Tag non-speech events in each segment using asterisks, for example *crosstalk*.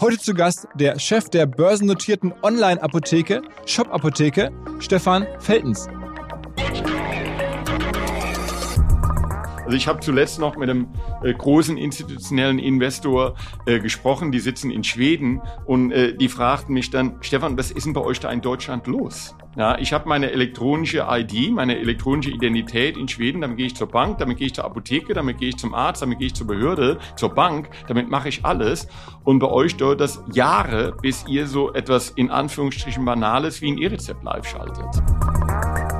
Heute zu Gast der Chef der börsennotierten Online-Apotheke, Shop-Apotheke, Stefan Feltens. Also ich habe zuletzt noch mit einem äh, großen institutionellen Investor äh, gesprochen, die sitzen in Schweden und äh, die fragten mich dann, Stefan, was ist denn bei euch da in Deutschland los? Ja, ich habe meine elektronische ID, meine elektronische Identität in Schweden, damit gehe ich zur Bank, damit gehe ich zur Apotheke, damit gehe ich zum Arzt, damit gehe ich zur Behörde, zur Bank, damit mache ich alles. Und bei euch dauert das Jahre, bis ihr so etwas in Anführungsstrichen Banales wie ein E-Rezept live schaltet.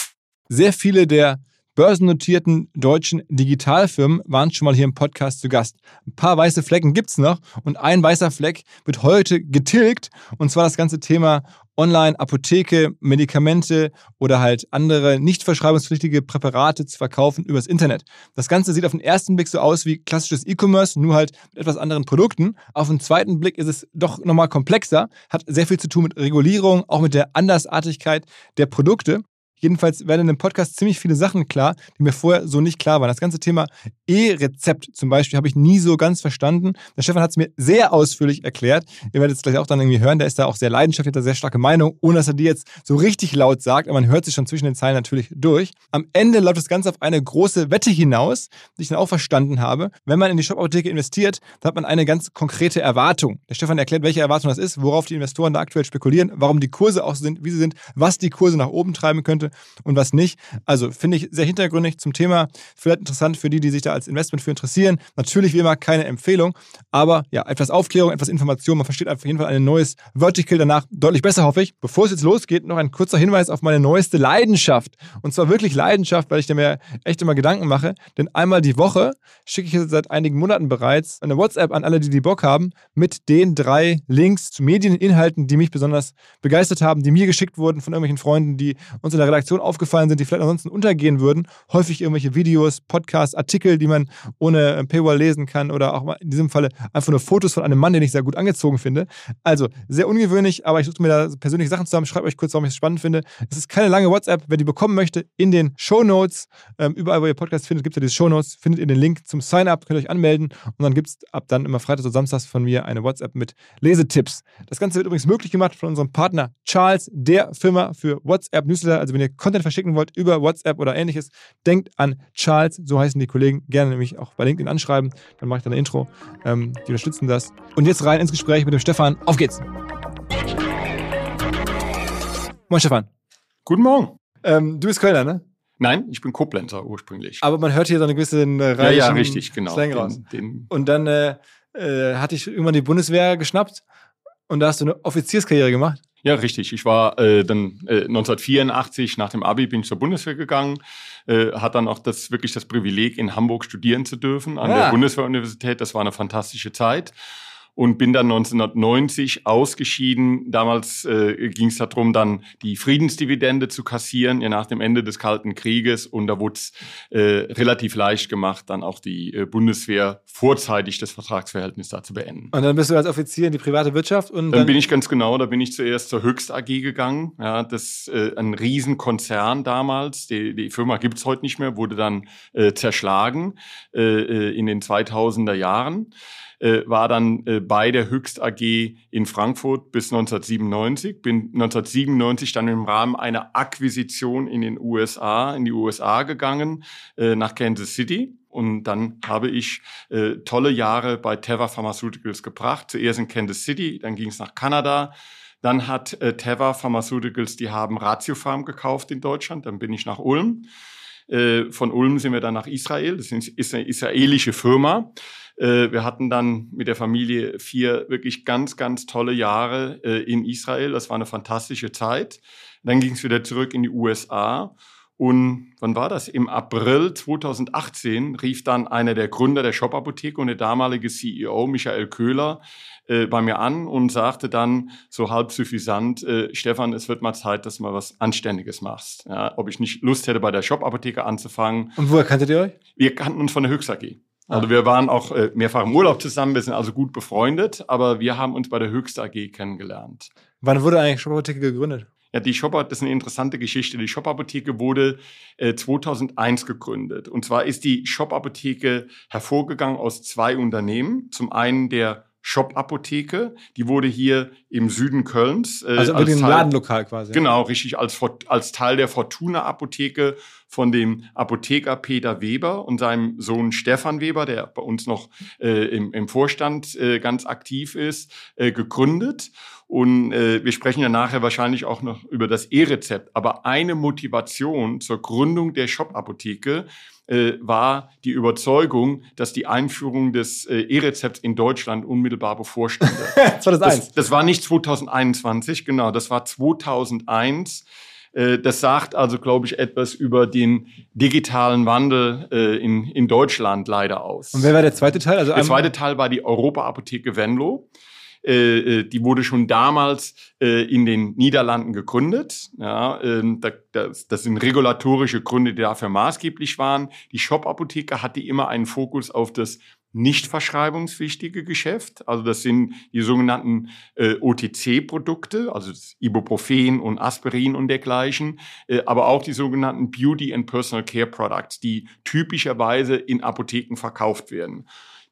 Sehr viele der börsennotierten deutschen Digitalfirmen waren schon mal hier im Podcast zu Gast. Ein paar weiße Flecken gibt es noch und ein weißer Fleck wird heute getilgt und zwar das ganze Thema Online, Apotheke, Medikamente oder halt andere nicht verschreibungspflichtige Präparate zu verkaufen übers Internet. Das Ganze sieht auf den ersten Blick so aus wie klassisches E-Commerce, nur halt mit etwas anderen Produkten. Auf den zweiten Blick ist es doch nochmal komplexer, hat sehr viel zu tun mit Regulierung, auch mit der Andersartigkeit der Produkte. Jedenfalls werden in dem Podcast ziemlich viele Sachen klar, die mir vorher so nicht klar waren. Das ganze Thema E-Rezept zum Beispiel habe ich nie so ganz verstanden. Der Stefan hat es mir sehr ausführlich erklärt. Ihr werdet es gleich auch dann irgendwie hören. Der ist da auch sehr leidenschaftlich, hat da sehr starke Meinung, ohne dass er die jetzt so richtig laut sagt. Aber man hört sich schon zwischen den Zeilen natürlich durch. Am Ende läuft das Ganze auf eine große Wette hinaus, die ich dann auch verstanden habe. Wenn man in die Shop-Apotheke investiert, dann hat man eine ganz konkrete Erwartung. Der Stefan erklärt, welche Erwartung das ist, worauf die Investoren da aktuell spekulieren, warum die Kurse auch so sind, wie sie sind, was die Kurse nach oben treiben könnte und was nicht. Also finde ich sehr hintergründig zum Thema. Vielleicht interessant für die, die sich da als Investment für interessieren. Natürlich wie immer keine Empfehlung, aber ja, etwas Aufklärung, etwas Information. Man versteht auf jeden Fall ein neues Vertical danach deutlich besser, hoffe ich. Bevor es jetzt losgeht, noch ein kurzer Hinweis auf meine neueste Leidenschaft. Und zwar wirklich Leidenschaft, weil ich mir echt immer Gedanken mache. Denn einmal die Woche schicke ich seit einigen Monaten bereits eine WhatsApp an alle, die die Bock haben, mit den drei Links zu Medieninhalten, die mich besonders begeistert haben, die mir geschickt wurden von irgendwelchen Freunden, die uns in der Redaktion aufgebaut aufgefallen sind, die vielleicht ansonsten untergehen würden. Häufig irgendwelche Videos, Podcasts, Artikel, die man ohne äh, Paywall lesen kann oder auch in diesem Falle einfach nur Fotos von einem Mann, den ich sehr gut angezogen finde. Also sehr ungewöhnlich, aber ich suche mir da persönliche Sachen zusammen. Schreibt euch kurz, warum ich es spannend finde. Es ist keine lange WhatsApp. Wer die bekommen möchte, in den Show Notes, ähm, überall, wo ihr Podcast findet, gibt es ja diese Show Notes, findet ihr den Link zum Sign-up, könnt ihr euch anmelden und dann gibt es ab dann immer Freitag oder Samstags von mir eine WhatsApp mit Lesetipps. Das Ganze wird übrigens möglich gemacht von unserem Partner Charles, der Firma für WhatsApp Newsletter. Also wenn ihr Content verschicken wollt über WhatsApp oder ähnliches, denkt an Charles, so heißen die Kollegen, gerne nämlich auch bei LinkedIn anschreiben, dann mache ich dann ein Intro. Ähm, die unterstützen das. Und jetzt rein ins Gespräch mit dem Stefan. Auf geht's! Moin Stefan. Guten Morgen. Ähm, du bist Kölner, ne? Nein, ich bin Koblenzer ursprünglich. Aber man hört hier so eine gewisse äh, ja, ja, richtig, genau. Slang raus. Den, den und dann äh, äh, hatte ich irgendwann die Bundeswehr geschnappt und da hast du eine Offizierskarriere gemacht. Ja, richtig. Ich war äh, dann äh, 1984 nach dem Abi bin ich zur Bundeswehr gegangen, äh, hat dann auch das wirklich das Privileg in Hamburg studieren zu dürfen an Ja. der Bundeswehruniversität. Das war eine fantastische Zeit. Und bin dann 1990 ausgeschieden. Damals äh, ging es darum, dann die Friedensdividende zu kassieren, ja, nach dem Ende des Kalten Krieges. Und da wurde es äh, relativ leicht gemacht, dann auch die äh, Bundeswehr vorzeitig das Vertragsverhältnis da zu beenden. Und dann bist du als Offizier in die private Wirtschaft und dann, dann bin ich ganz genau, da bin ich zuerst zur Höchst AG gegangen. Ja, das äh, ein Riesenkonzern damals. Die, die Firma gibt's heute nicht mehr, wurde dann äh, zerschlagen äh, äh in den 2000er Jahren äh, war dann äh, bei der Höchst AG in Frankfurt bis 1997. Bin 1997 dann im Rahmen einer Akquisition in den USA, in die USA gegangen, äh, nach Kansas City. Und dann habe ich äh, tolle Jahre bei Teva Pharmaceuticals gebracht. Zuerst in Kansas City, dann ging es nach Kanada. Dann hat äh, Teva Pharmaceuticals, die haben Ratiofarm gekauft in Deutschland. Dann bin ich nach Ulm. Äh, von Ulm sind wir dann nach Israel. Das ist eine israelische Firma. Äh, wir hatten dann mit der Familie vier wirklich ganz, ganz tolle Jahre äh, in Israel. Das war eine fantastische Zeit. Dann ging es wieder zurück in die USA. Und wann war das? Im April 2018 rief dann einer der Gründer der Shop-Apotheke und der damalige CEO Michael Köhler äh, bei mir an und sagte dann so halb suffisant, äh, Stefan, es wird mal Zeit, dass du mal was Anständiges machst. Ja, ob ich nicht Lust hätte, bei der Shop-Apotheke anzufangen. Und woher kanntet ihr euch? Wir kannten uns von der Höchst AG. Also wir waren auch äh, mehrfach im Urlaub zusammen, wir sind also gut befreundet, aber wir haben uns bei der Höchst AG kennengelernt. Wann wurde eigentlich Shop Apotheke gegründet? Ja, die Shop, das ist eine interessante Geschichte. Die Shop Apotheke wurde äh, 2001 gegründet. Und zwar ist die Shop Apotheke hervorgegangen aus zwei Unternehmen. Zum einen der Shop-Apotheke. Die wurde hier im Süden Kölns. Äh, also als Teil, Ladenlokal quasi. Genau, richtig, als, als Teil der Fortuna-Apotheke von dem Apotheker Peter Weber und seinem Sohn Stefan Weber, der bei uns noch äh, im, im Vorstand äh, ganz aktiv ist, äh, gegründet. Und äh, wir sprechen ja nachher wahrscheinlich auch noch über das E-Rezept. Aber eine Motivation zur Gründung der Shop-Apotheke äh, war die Überzeugung, dass die Einführung des äh, E-Rezepts in Deutschland unmittelbar bevorstünde. *laughs* 2001. Das, das war nicht 2021, genau, das war 2001 äh, das sagt also, glaube ich, etwas über den digitalen Wandel äh, in, in Deutschland leider aus. Und wer war der zweite Teil? Also der zweite Teil war die Europa-Apotheke Venlo. Äh, äh, die wurde schon damals äh, in den Niederlanden gegründet. Ja, äh, das, das sind regulatorische Gründe, die dafür maßgeblich waren. Die Shop-Apotheke hatte immer einen Fokus auf das nicht verschreibungswichtige Geschäft. Also das sind die sogenannten äh, OTC-Produkte, also Ibuprofen und Aspirin und dergleichen, äh, aber auch die sogenannten Beauty and Personal Care Products, die typischerweise in Apotheken verkauft werden.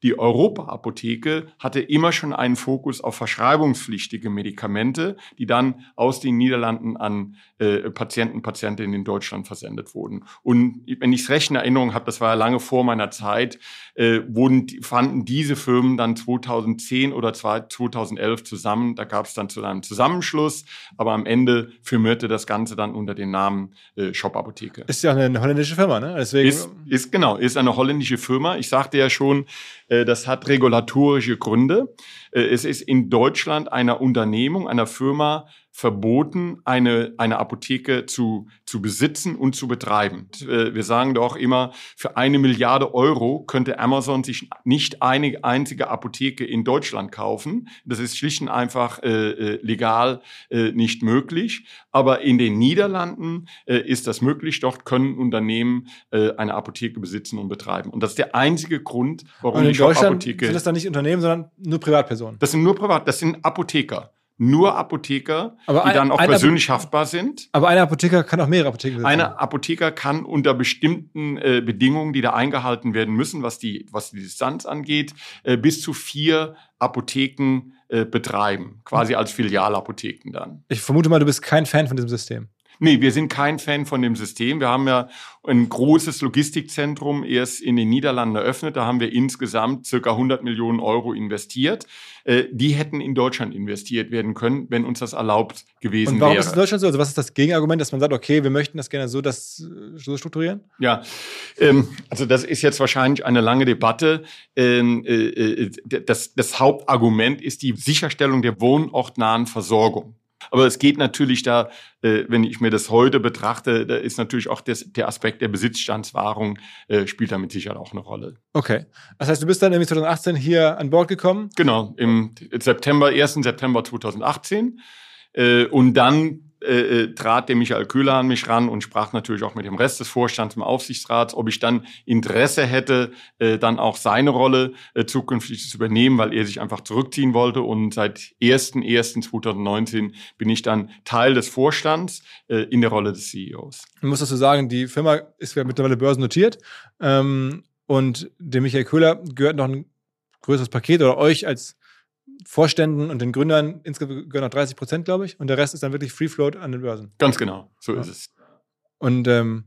Die Europa-Apotheke hatte immer schon einen Fokus auf verschreibungspflichtige Medikamente, die dann aus den Niederlanden an äh, Patienten, Patientinnen in Deutschland versendet wurden. Und wenn ich es recht in Erinnerung habe, das war ja lange vor meiner Zeit, äh, wurden, fanden diese Firmen dann 2010 oder 2011 zusammen. Da gab es dann zu einem Zusammenschluss, aber am Ende firmierte das Ganze dann unter dem Namen äh, Shop Apotheke. Ist ja eine holländische Firma, ne? Deswegen ist, ist genau, ist eine holländische Firma. Ich sagte ja schon, äh, das hat regulatorische Gründe. Äh, es ist in Deutschland einer Unternehmung, einer Firma verboten, eine, eine Apotheke zu, zu besitzen und zu betreiben. Äh, wir sagen doch immer, für eine Milliarde Euro könnte Amazon sich nicht eine einzige Apotheke in Deutschland kaufen. Das ist schlicht und einfach äh, äh, legal äh, nicht möglich. Aber in den Niederlanden äh, ist das möglich. Dort können Unternehmen äh, eine Apotheke besitzen und betreiben. Und das ist der einzige Grund, warum und in die Deutschland sind das dann nicht Unternehmen, sondern nur Privatpersonen. Das sind nur Privat, das sind Apotheker nur Apotheker, aber die ein, dann auch persönlich Apoth haftbar sind. Aber ein Apotheker kann auch mehrere Apotheken besitzen. Eine Apotheker kann unter bestimmten äh, Bedingungen, die da eingehalten werden müssen, was die, was die Distanz angeht, äh, bis zu vier Apotheken äh, betreiben, quasi als Filialapotheken dann. Ich vermute mal, du bist kein Fan von diesem System. Nee, wir sind kein Fan von dem System. Wir haben ja ein großes Logistikzentrum erst in den Niederlanden eröffnet. Da haben wir insgesamt circa 100 Millionen Euro investiert. Äh, die hätten in Deutschland investiert werden können, wenn uns das erlaubt gewesen wäre. Und warum wäre. ist es in Deutschland so? Also was ist das Gegenargument, dass man sagt, okay, wir möchten das gerne so, das, so strukturieren? Ja, ähm, also das ist jetzt wahrscheinlich eine lange Debatte. Ähm, äh, äh das, das Hauptargument ist die Sicherstellung der wohnortnahen Versorgung. Aber es geht natürlich da, äh, wenn ich mir das heute betrachte, da ist natürlich auch das, der Aspekt der Besitzstandswahrung äh, spielt da mit Sicherheit auch eine Rolle. Okay. Das heißt, du bist dann nämlich 2018 hier an Bord gekommen? Genau, im September, 1. September 2018. Äh, und dann äh, äh, trat der Michael Köhler an mich ran und sprach natürlich auch mit dem Rest des Vorstands im Aufsichtsrat, ob ich dann Interesse hätte, äh, dann auch seine Rolle äh, zukünftig zu übernehmen, weil er sich einfach zurückziehen wollte. Und seit 1.1.2019 bin ich dann Teil des Vorstands äh, in der Rolle des CEOs. Ich muss dazu sagen, die Firma ist ja mittlerweile börsennotiert ähm, und dem Michael Köhler gehört noch ein größeres Paket oder euch als Vorständen und den Gründern insgesamt gehören noch 30 Prozent, glaube ich. Und der Rest ist dann wirklich Free Float an den Börsen. Ganz genau, so Ja. ist es. Und ähm,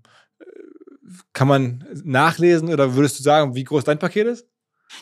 kann man nachlesen oder würdest du sagen, wie groß dein Paket ist?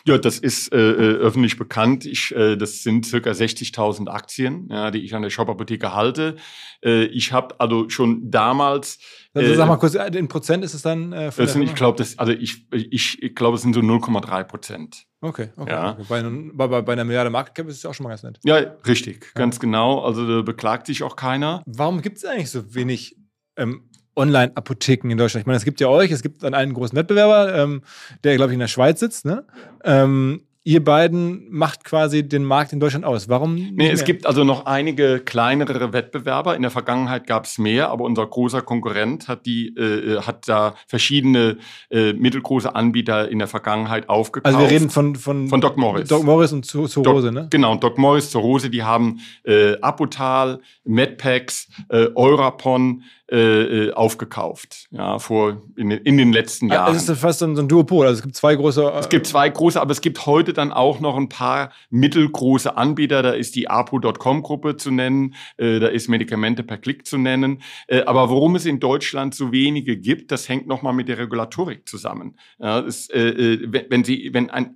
Ja, das ist äh, äh, öffentlich bekannt. Ich, äh, das sind circa 60.000 Aktien, ja, die ich an der Shop-Apotheke halte. Äh, ich habe also schon damals Also Äh, sag mal kurz, in Prozent ist es dann äh, Das sind, ich glaube, also ich, ich, ich glaube, es sind so 0,3 Prozent. Okay, okay. Ja. okay. Bei, bei, bei, einer Milliarde Market Cap ist es auch schon mal ganz nett. Ja, richtig, ganz genau. Also da beklagt sich auch keiner. Warum gibt es eigentlich so wenig ähm, Online-Apotheken in Deutschland? Ich meine, es gibt ja euch, es gibt dann einen großen Wettbewerber, ähm, der, glaube ich, in der Schweiz sitzt. Ne? Ähm, ihr beiden macht quasi den Markt in Deutschland aus. Warum? nicht Nee, es gibt also noch einige kleinere Wettbewerber. In der Vergangenheit gab es mehr, aber unser großer Konkurrent hat die äh, äh, hat da verschiedene äh, mittelgroße Anbieter in der Vergangenheit aufgekauft. Also wir reden von, von, Von Doc Morris. Doc Morris und Zu- Zurose, ne? Genau, Doc Morris, Zurose, die haben äh, Apotal, Medpacks, äh, Eurapon äh, äh, aufgekauft, ja, vor in, den- in den letzten Jahren. Also es ist fast so ein, Duopol. Also es gibt zwei große. äh, Es gibt zwei große, aber es gibt heute dann auch noch ein paar mittelgroße Anbieter. Da ist die apo.com-Gruppe zu nennen, äh, da ist Medikamente per Klick zu nennen. Äh, aber warum es in Deutschland so wenige gibt, das hängt nochmal mit der Regulatorik zusammen. Ja, es, äh, äh, wenn, wenn Sie, wenn ein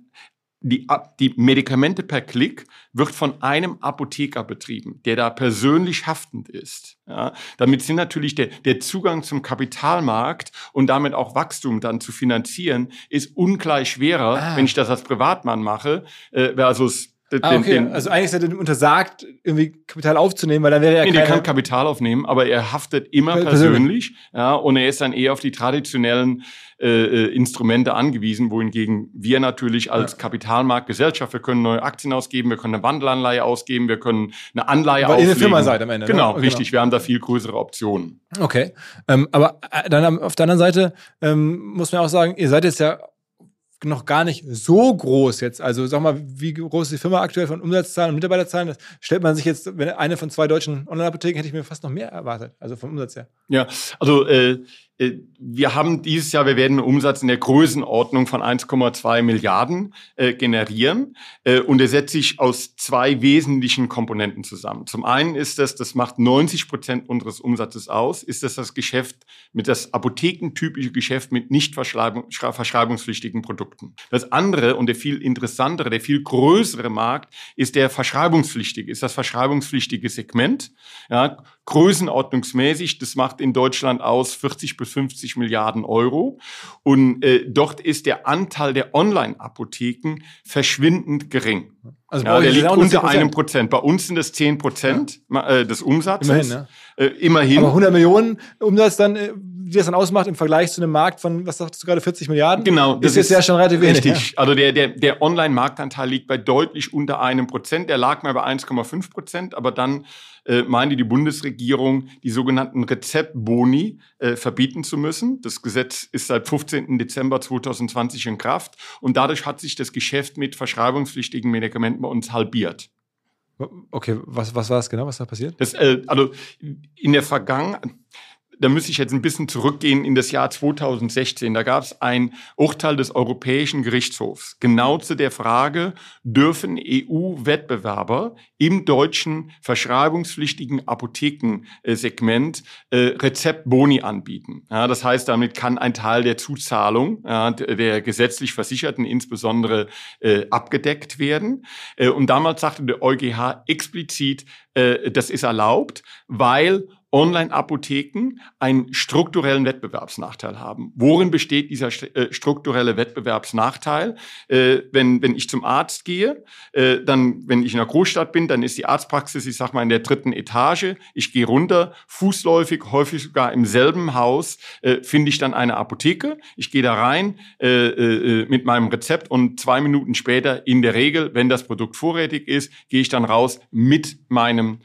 die, die Medikamente per Klick wird von einem Apotheker betrieben, der da persönlich haftend ist. Ja, damit sind natürlich der, der Zugang zum Kapitalmarkt und damit auch Wachstum dann zu finanzieren, ist ungleich schwerer, Ah. wenn ich das als Privatmann mache, äh, versus den, Ah, okay. den, also eigentlich ist er dem untersagt, irgendwie Kapital aufzunehmen, weil dann wäre er Nee, keine... kann Kapital aufnehmen, aber er haftet immer Per- persönlich, ja, und er ist dann eher auf die traditionellen äh, äh, Instrumente angewiesen, wohingegen wir natürlich als Ja. Kapitalmarktgesellschaft, wir können neue Aktien ausgeben, wir können eine Wandelanleihe ausgeben, wir können eine Anleihe Weil ihr auflegen. eine Firma seid am Ende, ne? Genau, Genau. richtig. Wir haben da viel größere Optionen. Okay. Ähm, aber äh, dann auf der anderen Seite ähm, muss man auch sagen, ihr seid jetzt ja noch gar nicht so groß jetzt. Also sag mal, wie groß ist die Firma aktuell von Umsatzzahlen und Mitarbeiterzahlen? Das stellt man sich jetzt, wenn eine von zwei deutschen Online-Apotheken, hätte ich mir fast noch mehr erwartet. Also vom Umsatz her. Ja, also äh, wir haben dieses Jahr, wir werden einen Umsatz in der Größenordnung von 1,2 Milliarden äh, generieren äh, und er setzt sich aus zwei wesentlichen Komponenten zusammen. Zum einen ist das, das macht 90 Prozent unseres Umsatzes aus, ist das das Geschäft mit das apothekentypische Geschäft mit nicht verschreibungspflichtigen Produkten. Das andere und der viel interessantere, der viel größere Markt ist der verschreibungspflichtige, ist das verschreibungspflichtige Segment. Ja, größenordnungsmäßig, das macht in Deutschland aus 40 bis 50 Milliarden Euro. Und äh, dort ist der Anteil der Online-Apotheken verschwindend gering. Also Ja, der ist liegt unter 10%. einem Prozent. Bei uns sind es 10 Prozent äh, des Umsatzes. Immerhin, ne? Äh, immerhin. Aber 100 Millionen Umsatz dann, äh, wie das dann ausmacht im Vergleich zu einem Markt von, was sagst du gerade, 40 Milliarden? Genau, Ist jetzt ja schon relativ wenig. Richtig. Also der, der, der Online-Marktanteil liegt bei deutlich unter einem Prozent. Der lag mal bei 1,5 Prozent, aber dann äh, meinte die Bundesregierung, die sogenannten Rezeptboni äh, verbieten zu müssen. Das Gesetz ist seit 15. Dezember 2020 in Kraft und dadurch hat sich das Geschäft mit verschreibungspflichtigen Medikamenten bei uns halbiert. Okay, was, was war es genau, was da passiert? Das, äh, also in der Vergangenheit, da müsste ich jetzt ein bisschen zurückgehen in das Jahr 2016. Da gab es ein Urteil des Europäischen Gerichtshofs genau zu der Frage, dürfen EU-Wettbewerber im deutschen verschreibungspflichtigen Apothekensegment äh, Rezeptboni anbieten. Ja, das heißt, damit kann ein Teil der Zuzahlung ja, der gesetzlich Versicherten insbesondere äh, abgedeckt werden. Äh, und damals sagte der EuGH explizit, äh, das ist erlaubt, weil Online-Apotheken einen strukturellen Wettbewerbsnachteil haben. Worin besteht dieser äh, strukturelle Wettbewerbsnachteil? Äh, wenn, wenn ich zum Arzt gehe, äh, dann, wenn ich in einer Großstadt bin, dann ist die Arztpraxis, ich sag mal, in der dritten Etage. Ich gehe runter, fußläufig, häufig sogar im selben Haus, äh, finde ich dann eine Apotheke. Ich gehe da rein äh, äh, mit meinem Rezept und zwei Minuten später, in der Regel, wenn das Produkt vorrätig ist, gehe ich dann raus mit meinem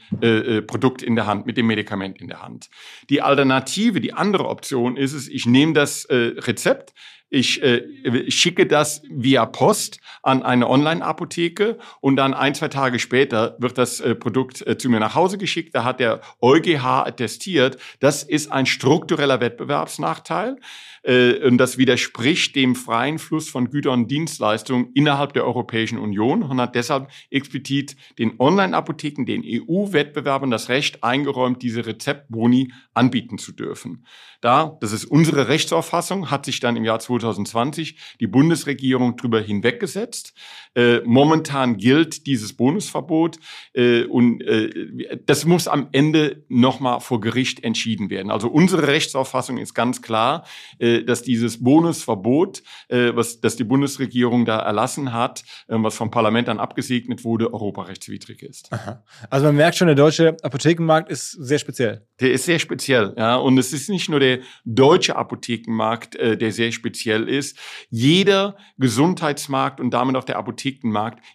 Produkt in der Hand, mit dem Medikament in der Hand. Die Alternative, die andere Option ist es, ich nehme das äh, Rezept, ich äh, schicke das via Post an eine Online-Apotheke und dann ein, zwei Tage später wird das äh, Produkt äh, zu mir nach Hause geschickt. Da hat der EuGH attestiert, das ist ein struktureller Wettbewerbsnachteil äh, und das widerspricht dem freien Fluss von Gütern und Dienstleistungen innerhalb der Europäischen Union und hat deshalb explizit den Online-Apotheken, den EU-Wettbewerbern das Recht eingeräumt, diese Rezeptboni anbieten zu dürfen. Da, das ist unsere Rechtsauffassung, hat sich dann im Jahr 2020 die Bundesregierung drüber hinweggesetzt. Äh, momentan gilt dieses Bonusverbot äh, und äh, das muss am Ende nochmal vor Gericht entschieden werden. Also unsere Rechtsauffassung ist ganz klar, äh, dass dieses Bonusverbot, äh, was das die Bundesregierung da erlassen hat, äh, was vom Parlament dann abgesegnet wurde, europarechtswidrig ist. Aha. Also man merkt schon, der deutsche Apothekenmarkt ist sehr speziell. Der ist sehr speziell, ja. Und es ist nicht nur der deutsche Apothekenmarkt, äh, der sehr speziell ist. Jeder Gesundheitsmarkt und damit auch der Apothekenmarkt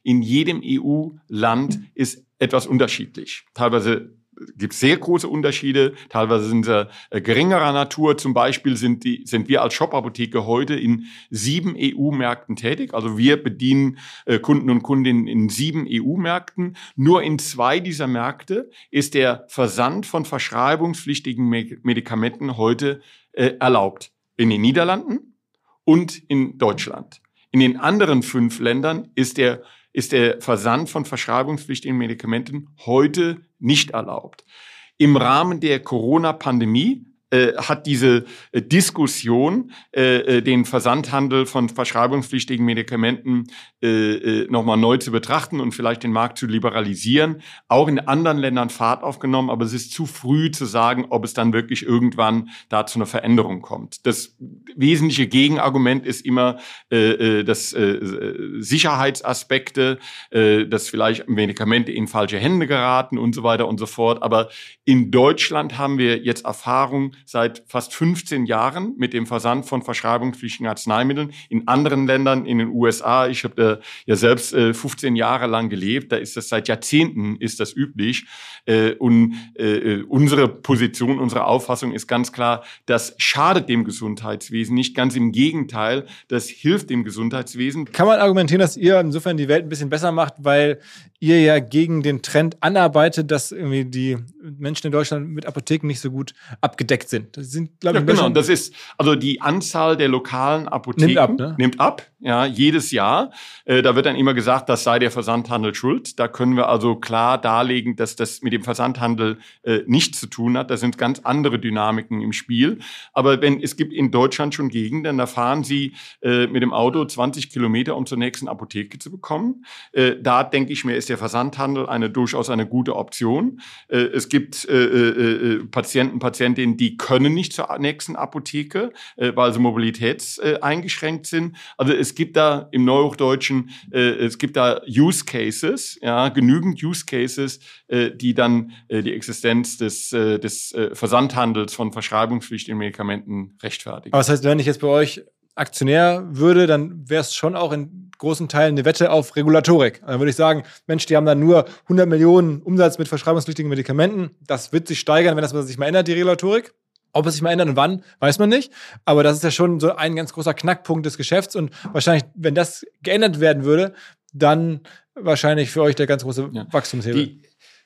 in jedem EU-Land ist etwas unterschiedlich. Teilweise gibt sehr große Unterschiede. Teilweise sind sie äh, geringerer Natur. Zum Beispiel sind, die, sind wir als Shop-Apotheke heute in sieben EU-Märkten tätig. Also wir bedienen äh, Kunden und Kundinnen in sieben EU-Märkten. Nur in zwei dieser Märkte ist der Versand von verschreibungspflichtigen Medikamenten heute äh, erlaubt. In den Niederlanden und in Deutschland. In den anderen fünf Ländern ist der ist der Versand von verschreibungspflichtigen Medikamenten heute nicht erlaubt. Im Rahmen der Corona-Pandemie äh, hat diese äh, Diskussion, äh, äh, den Versandhandel von verschreibungspflichtigen Medikamenten nochmal neu zu betrachten und vielleicht den Markt zu liberalisieren, auch in anderen Ländern Fahrt aufgenommen, aber es ist zu früh zu sagen, ob es dann wirklich irgendwann da zu einer Veränderung kommt. Das wesentliche Gegenargument ist immer, dass Sicherheitsaspekte, dass vielleicht Medikamente in falsche Hände geraten und so weiter und so fort. Aber in Deutschland haben wir jetzt Erfahrung, seit fast 15 Jahren mit dem Versand von verschreibungspflichtigen Arzneimitteln. In anderen Ländern, in den USA, ich habe ja selbst äh, 15 Jahre lang gelebt, da ist das seit Jahrzehnten ist das üblich. Äh, und äh, unsere Position, unsere Auffassung ist ganz klar, das schadet dem Gesundheitswesen nicht. Ganz im Gegenteil, das hilft dem Gesundheitswesen. Kann man argumentieren, dass ihr insofern die Welt ein bisschen besser macht, weil ihr ja gegen den Trend anarbeitet, dass irgendwie die Menschen in Deutschland mit Apotheken nicht so gut abgedeckt sind. Das sind, glaube ich, ja, genau. Das ist also die Anzahl der lokalen Apotheken nimmt ab, ne? nimmt ab ja, jedes Jahr. Äh, da wird dann immer gesagt, das sei der Versandhandel schuld. Da können wir also klar darlegen, dass das mit dem Versandhandel äh, nichts zu tun hat. Da sind ganz andere Dynamiken im Spiel. Aber wenn es gibt in Deutschland schon Gegenden, da fahren Sie äh, mit dem Auto 20 Kilometer, um zur nächsten Apotheke zu bekommen. Äh, da denke ich mir, ist der Versandhandel eine durchaus eine gute Option. Äh, es gibt äh, Patienten, Patientinnen, die können nicht zur nächsten Apotheke, weil sie mobilitätseingeschränkt sind. Also es gibt da im Neuhochdeutschen, äh, es gibt da Use Cases, ja, genügend Use Cases, äh, die dann äh, die Existenz des, äh, des äh, Versandhandels von verschreibungspflichtigen Medikamenten rechtfertigen. Aber das heißt, wenn ich jetzt bei euch Aktionär würde, dann wäre es schon auch in großen Teilen eine Wette auf Regulatorik. Dann würde ich sagen, Mensch, die haben dann nur 100 Millionen Umsatz mit verschreibungspflichtigen Medikamenten. Das wird sich steigern, wenn das sich mal ändert, die Regulatorik. Ob es sich mal ändert und wann, weiß man nicht. Aber das ist ja schon so ein ganz großer Knackpunkt des Geschäfts. Und wahrscheinlich, wenn das geändert werden würde, dann wahrscheinlich für euch der ganz große ja. Wachstumshebel. Die,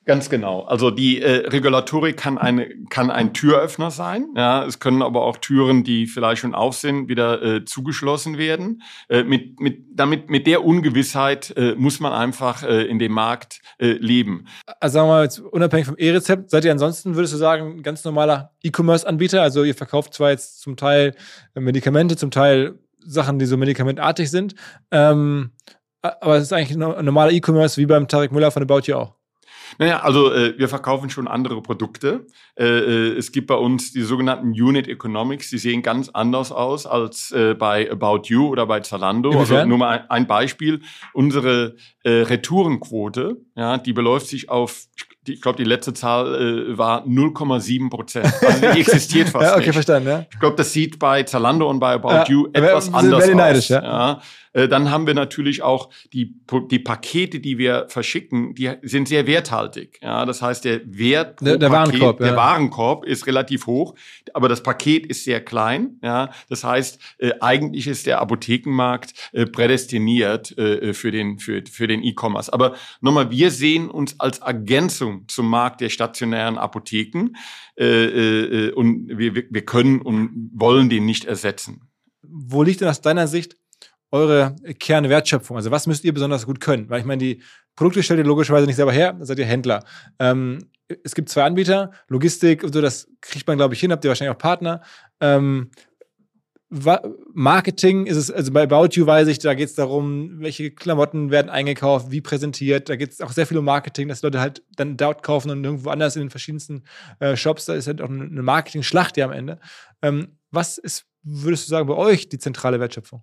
Ganz genau. Also die äh, Regulatorik kann, eine, kann ein Türöffner sein. Ja, es können aber auch Türen, die vielleicht schon auf sind, wieder äh, zugeschlossen werden. Äh, mit, mit, damit, mit der Ungewissheit äh, muss man einfach äh, in dem Markt äh, leben. Also sagen wir mal, jetzt unabhängig vom E-Rezept, seid ihr ansonsten, würdest du sagen, ein ganz normaler E-Commerce-Anbieter? Also ihr verkauft zwar jetzt zum Teil Medikamente, zum Teil Sachen, die so medikamentartig sind, ähm, aber es ist eigentlich ein normaler E-Commerce wie beim Tarek Müller von About You auch. Naja, also äh, wir verkaufen schon andere Produkte. Äh, äh, es gibt bei uns die sogenannten Unit Economics, die sehen ganz anders aus als äh, bei About You oder bei Zalando. Inwiefern? Also nur mal ein, ein Beispiel. Unsere äh, Retourenquote, ja, die beläuft sich auf, die- ich glaube, die letzte Zahl äh, war 0,7 Prozent. Also die *laughs* existiert fast ja, okay, nicht. verstanden, ja. Ich glaube, das sieht bei Zalando und bei About Ja, You etwas sind anders very aus. ja. Ja. Äh, Dann haben wir natürlich auch die, die Pakete, die wir verschicken, die sind sehr werthaltig. Ja, das heißt, der Wert pro Der- der Paket, Warenkorb, der ja. Warenkorb ist relativ hoch, aber das Paket ist sehr klein. Ja, das heißt, äh, eigentlich ist der Apothekenmarkt äh, prädestiniert äh, für den für, für den E-Commerce. Aber nochmal, wir sehen uns als Ergänzung zum Markt der stationären Apotheken äh, äh, und wir, wir können und wollen den nicht ersetzen. Wo liegt denn aus deiner Sicht eure Kernwertschöpfung? Also was müsst ihr besonders gut können? Weil ich meine, die Produkte stellt ihr logischerweise nicht selber her, seid ihr Händler. Ähm, es gibt zwei Anbieter, Logistik und so, das kriegt man, glaube ich, hin, habt ihr wahrscheinlich auch Partner. Ähm, Marketing ist es, also bei About You weiß ich, da geht es darum, welche Klamotten werden eingekauft, wie präsentiert. Da geht es auch sehr viel um Marketing, dass Leute halt dann dort kaufen und irgendwo anders in den verschiedensten äh, Shops. Da ist halt auch eine Marketing-Schlacht ja am Ende. Ähm, was ist, würdest du sagen, bei euch die zentrale Wertschöpfung?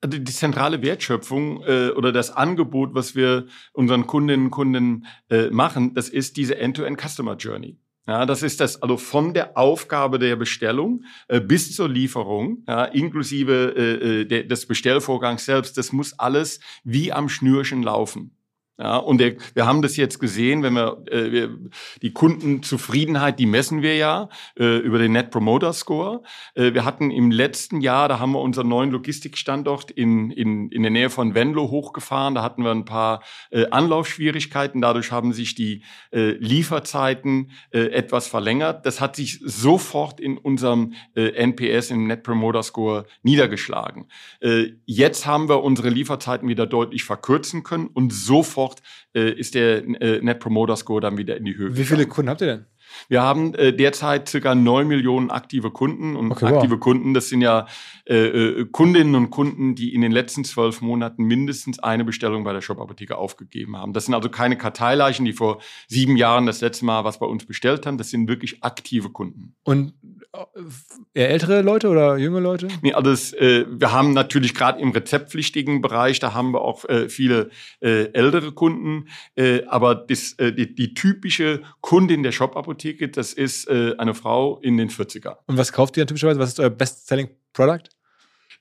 Also die zentrale Wertschöpfung äh, oder das Angebot, was wir unseren Kundinnen und Kunden äh, machen, das ist diese End-to-End Customer Journey. Ja, das ist das, also von der Aufgabe der Bestellung äh, bis zur Lieferung, ja, inklusive äh, äh, der, des Bestellvorgangs selbst, das muss alles wie am Schnürchen laufen. Ja, und der, wir haben das jetzt gesehen, wenn wir, äh, wir die Kundenzufriedenheit, die messen wir ja äh, über den Net Promoter Score. Äh, wir hatten im letzten Jahr, da haben wir unseren neuen Logistikstandort in, in, in der Nähe von Venlo hochgefahren. Da hatten wir ein paar äh, Anlaufschwierigkeiten. Dadurch haben sich die äh, Lieferzeiten äh, etwas verlängert. Das hat sich sofort in unserem äh, NPS, im Net Promoter Score, niedergeschlagen. Äh, jetzt haben wir unsere Lieferzeiten wieder deutlich verkürzen können und sofort äh, ist der äh, Net Promoter Score dann wieder in die Höhe. Wie viele gegangen. Kunden habt ihr denn? Wir haben äh, derzeit circa 9 Millionen aktive Kunden und Okay, wow. aktive Kunden, das sind ja äh, äh, Kundinnen und Kunden, die in den letzten zwölf Monaten mindestens eine Bestellung bei der Shop-Apotheke aufgegeben haben. Das sind also keine Karteileichen, die vor sieben Jahren das letzte Mal was bei uns bestellt haben. Das sind wirklich aktive Kunden. Und eher ältere Leute oder junge Leute? Nee, also das, äh, wir haben natürlich gerade im rezeptpflichtigen Bereich, da haben wir auch äh, viele äh, ältere Kunden, äh, aber das, äh, die, die typische Kundin der Shop-Apotheke, das ist äh, eine Frau in den 40er. Und was kauft ihr typischerweise? Was ist euer Best-Selling Product?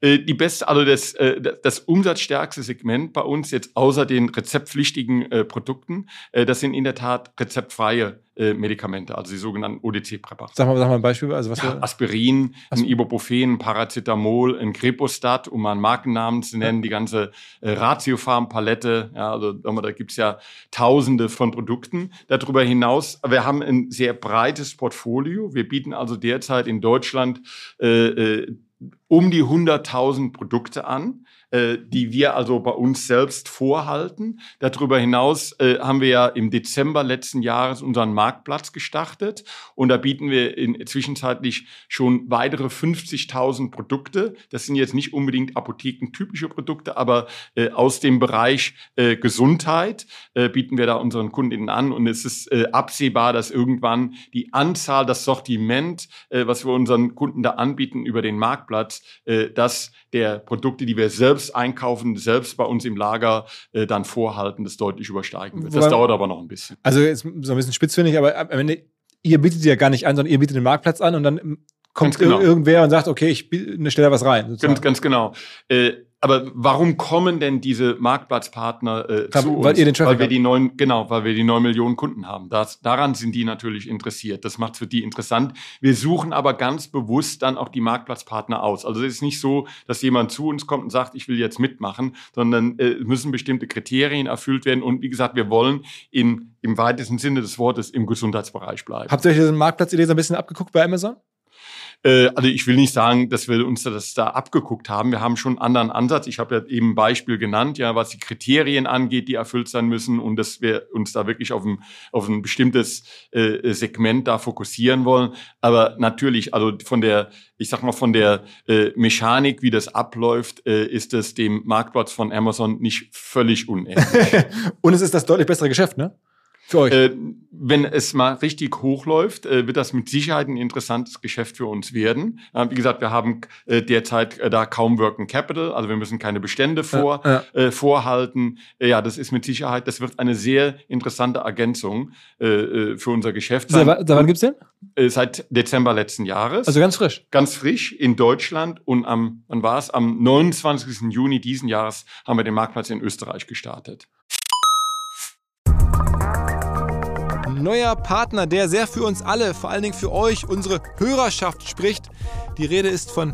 Äh, Die beste, also das, äh, das- umsatzstärkste Segment bei uns jetzt außer den rezeptpflichtigen äh, Produkten, äh, das sind in der Tat rezeptfreie äh, Medikamente, also die sogenannten ODC-Präparate. Sag mal, sag mal ein Beispiel. Also was Ja, Aspirin, As- ein Ibuprofen, ein Paracetamol, ein Crepostat, um mal einen Markennamen zu nennen, die ganze äh, Ratiofarm-Palette. Ja, also da gibt's ja tausende von Produkten. Darüber hinaus, wir haben ein sehr breites Portfolio. Wir bieten also derzeit in Deutschland äh, äh, um die 100.000 Produkte an, die wir also bei uns selbst vorhalten. Darüber hinaus äh, haben wir ja im Dezember letzten Jahres unseren Marktplatz gestartet und da bieten wir in, zwischenzeitlich schon weitere 50.000 Produkte. Das sind jetzt nicht unbedingt apothekentypische Produkte, aber äh, aus dem Bereich äh, Gesundheit äh, bieten wir da unseren Kundinnen an und es ist äh, absehbar, dass irgendwann die Anzahl, das Sortiment, äh, was wir unseren Kunden da anbieten über den Marktplatz, äh, das der Produkte, die wir selbst einkaufen, selbst bei uns im Lager äh, dann vorhalten, das deutlich übersteigen wird. Das Wobei- dauert aber noch ein bisschen. Also jetzt so ein bisschen spitz finde ich, aber am Ende, ihr bietet ja gar nicht an, sondern ihr bietet den Marktplatz an und dann ähm, kommt genau. ir- irgendwer und sagt, okay, ich stelle da was rein. sozusagen. Ganz, ganz genau. Äh, aber warum kommen denn diese Marktplatzpartner äh, Klar, zu weil uns? ihr den Traffic weil wir die neun, genau, weil wir die neun Millionen Kunden haben. Das, daran sind die natürlich interessiert. Das macht für die interessant. Wir suchen aber ganz bewusst dann auch die Marktplatzpartner aus. Also es ist nicht so, dass jemand zu uns kommt und sagt, ich will jetzt mitmachen, sondern äh, müssen bestimmte Kriterien erfüllt werden. Und wie gesagt, wir wollen in, im weitesten Sinne des Wortes im Gesundheitsbereich bleiben. Habt ihr euch diesen Marktplatz-Idee so ein bisschen abgeguckt bei Amazon? Äh, also ich will nicht sagen, dass wir uns das da abgeguckt haben. Wir haben schon einen anderen Ansatz. Ich habe ja eben ein Beispiel genannt, ja, was die Kriterien angeht, die erfüllt sein müssen und dass wir uns da wirklich auf ein, auf ein bestimmtes äh, Segment da fokussieren wollen. Aber natürlich, also von der, ich sag mal, von der äh, Mechanik, wie das abläuft, äh, ist es dem Marktplatz von Amazon nicht völlig unähnlich. *laughs* und es ist das deutlich bessere Geschäft, ne? Für euch. Äh, wenn es mal richtig hochläuft, äh, wird das mit Sicherheit ein interessantes Geschäft für uns werden. Äh, wie gesagt, wir haben äh, derzeit äh, da kaum Working Capital, also wir müssen keine Bestände vor, Ja, Äh, vorhalten. Ja, das ist mit Sicherheit, das wird eine sehr interessante Ergänzung für unser Geschäft sein. seit wann gibt's den? Seit Dezember letzten Jahres. Also ganz frisch. ganz frisch in Deutschland und am, wann war es? Am 29. Juni diesen Jahres haben wir den Marktplatz in Österreich gestartet. Neuer Partner, der sehr für uns alle, vor allen Dingen für euch, unsere Hörerschaft spricht. Die Rede ist von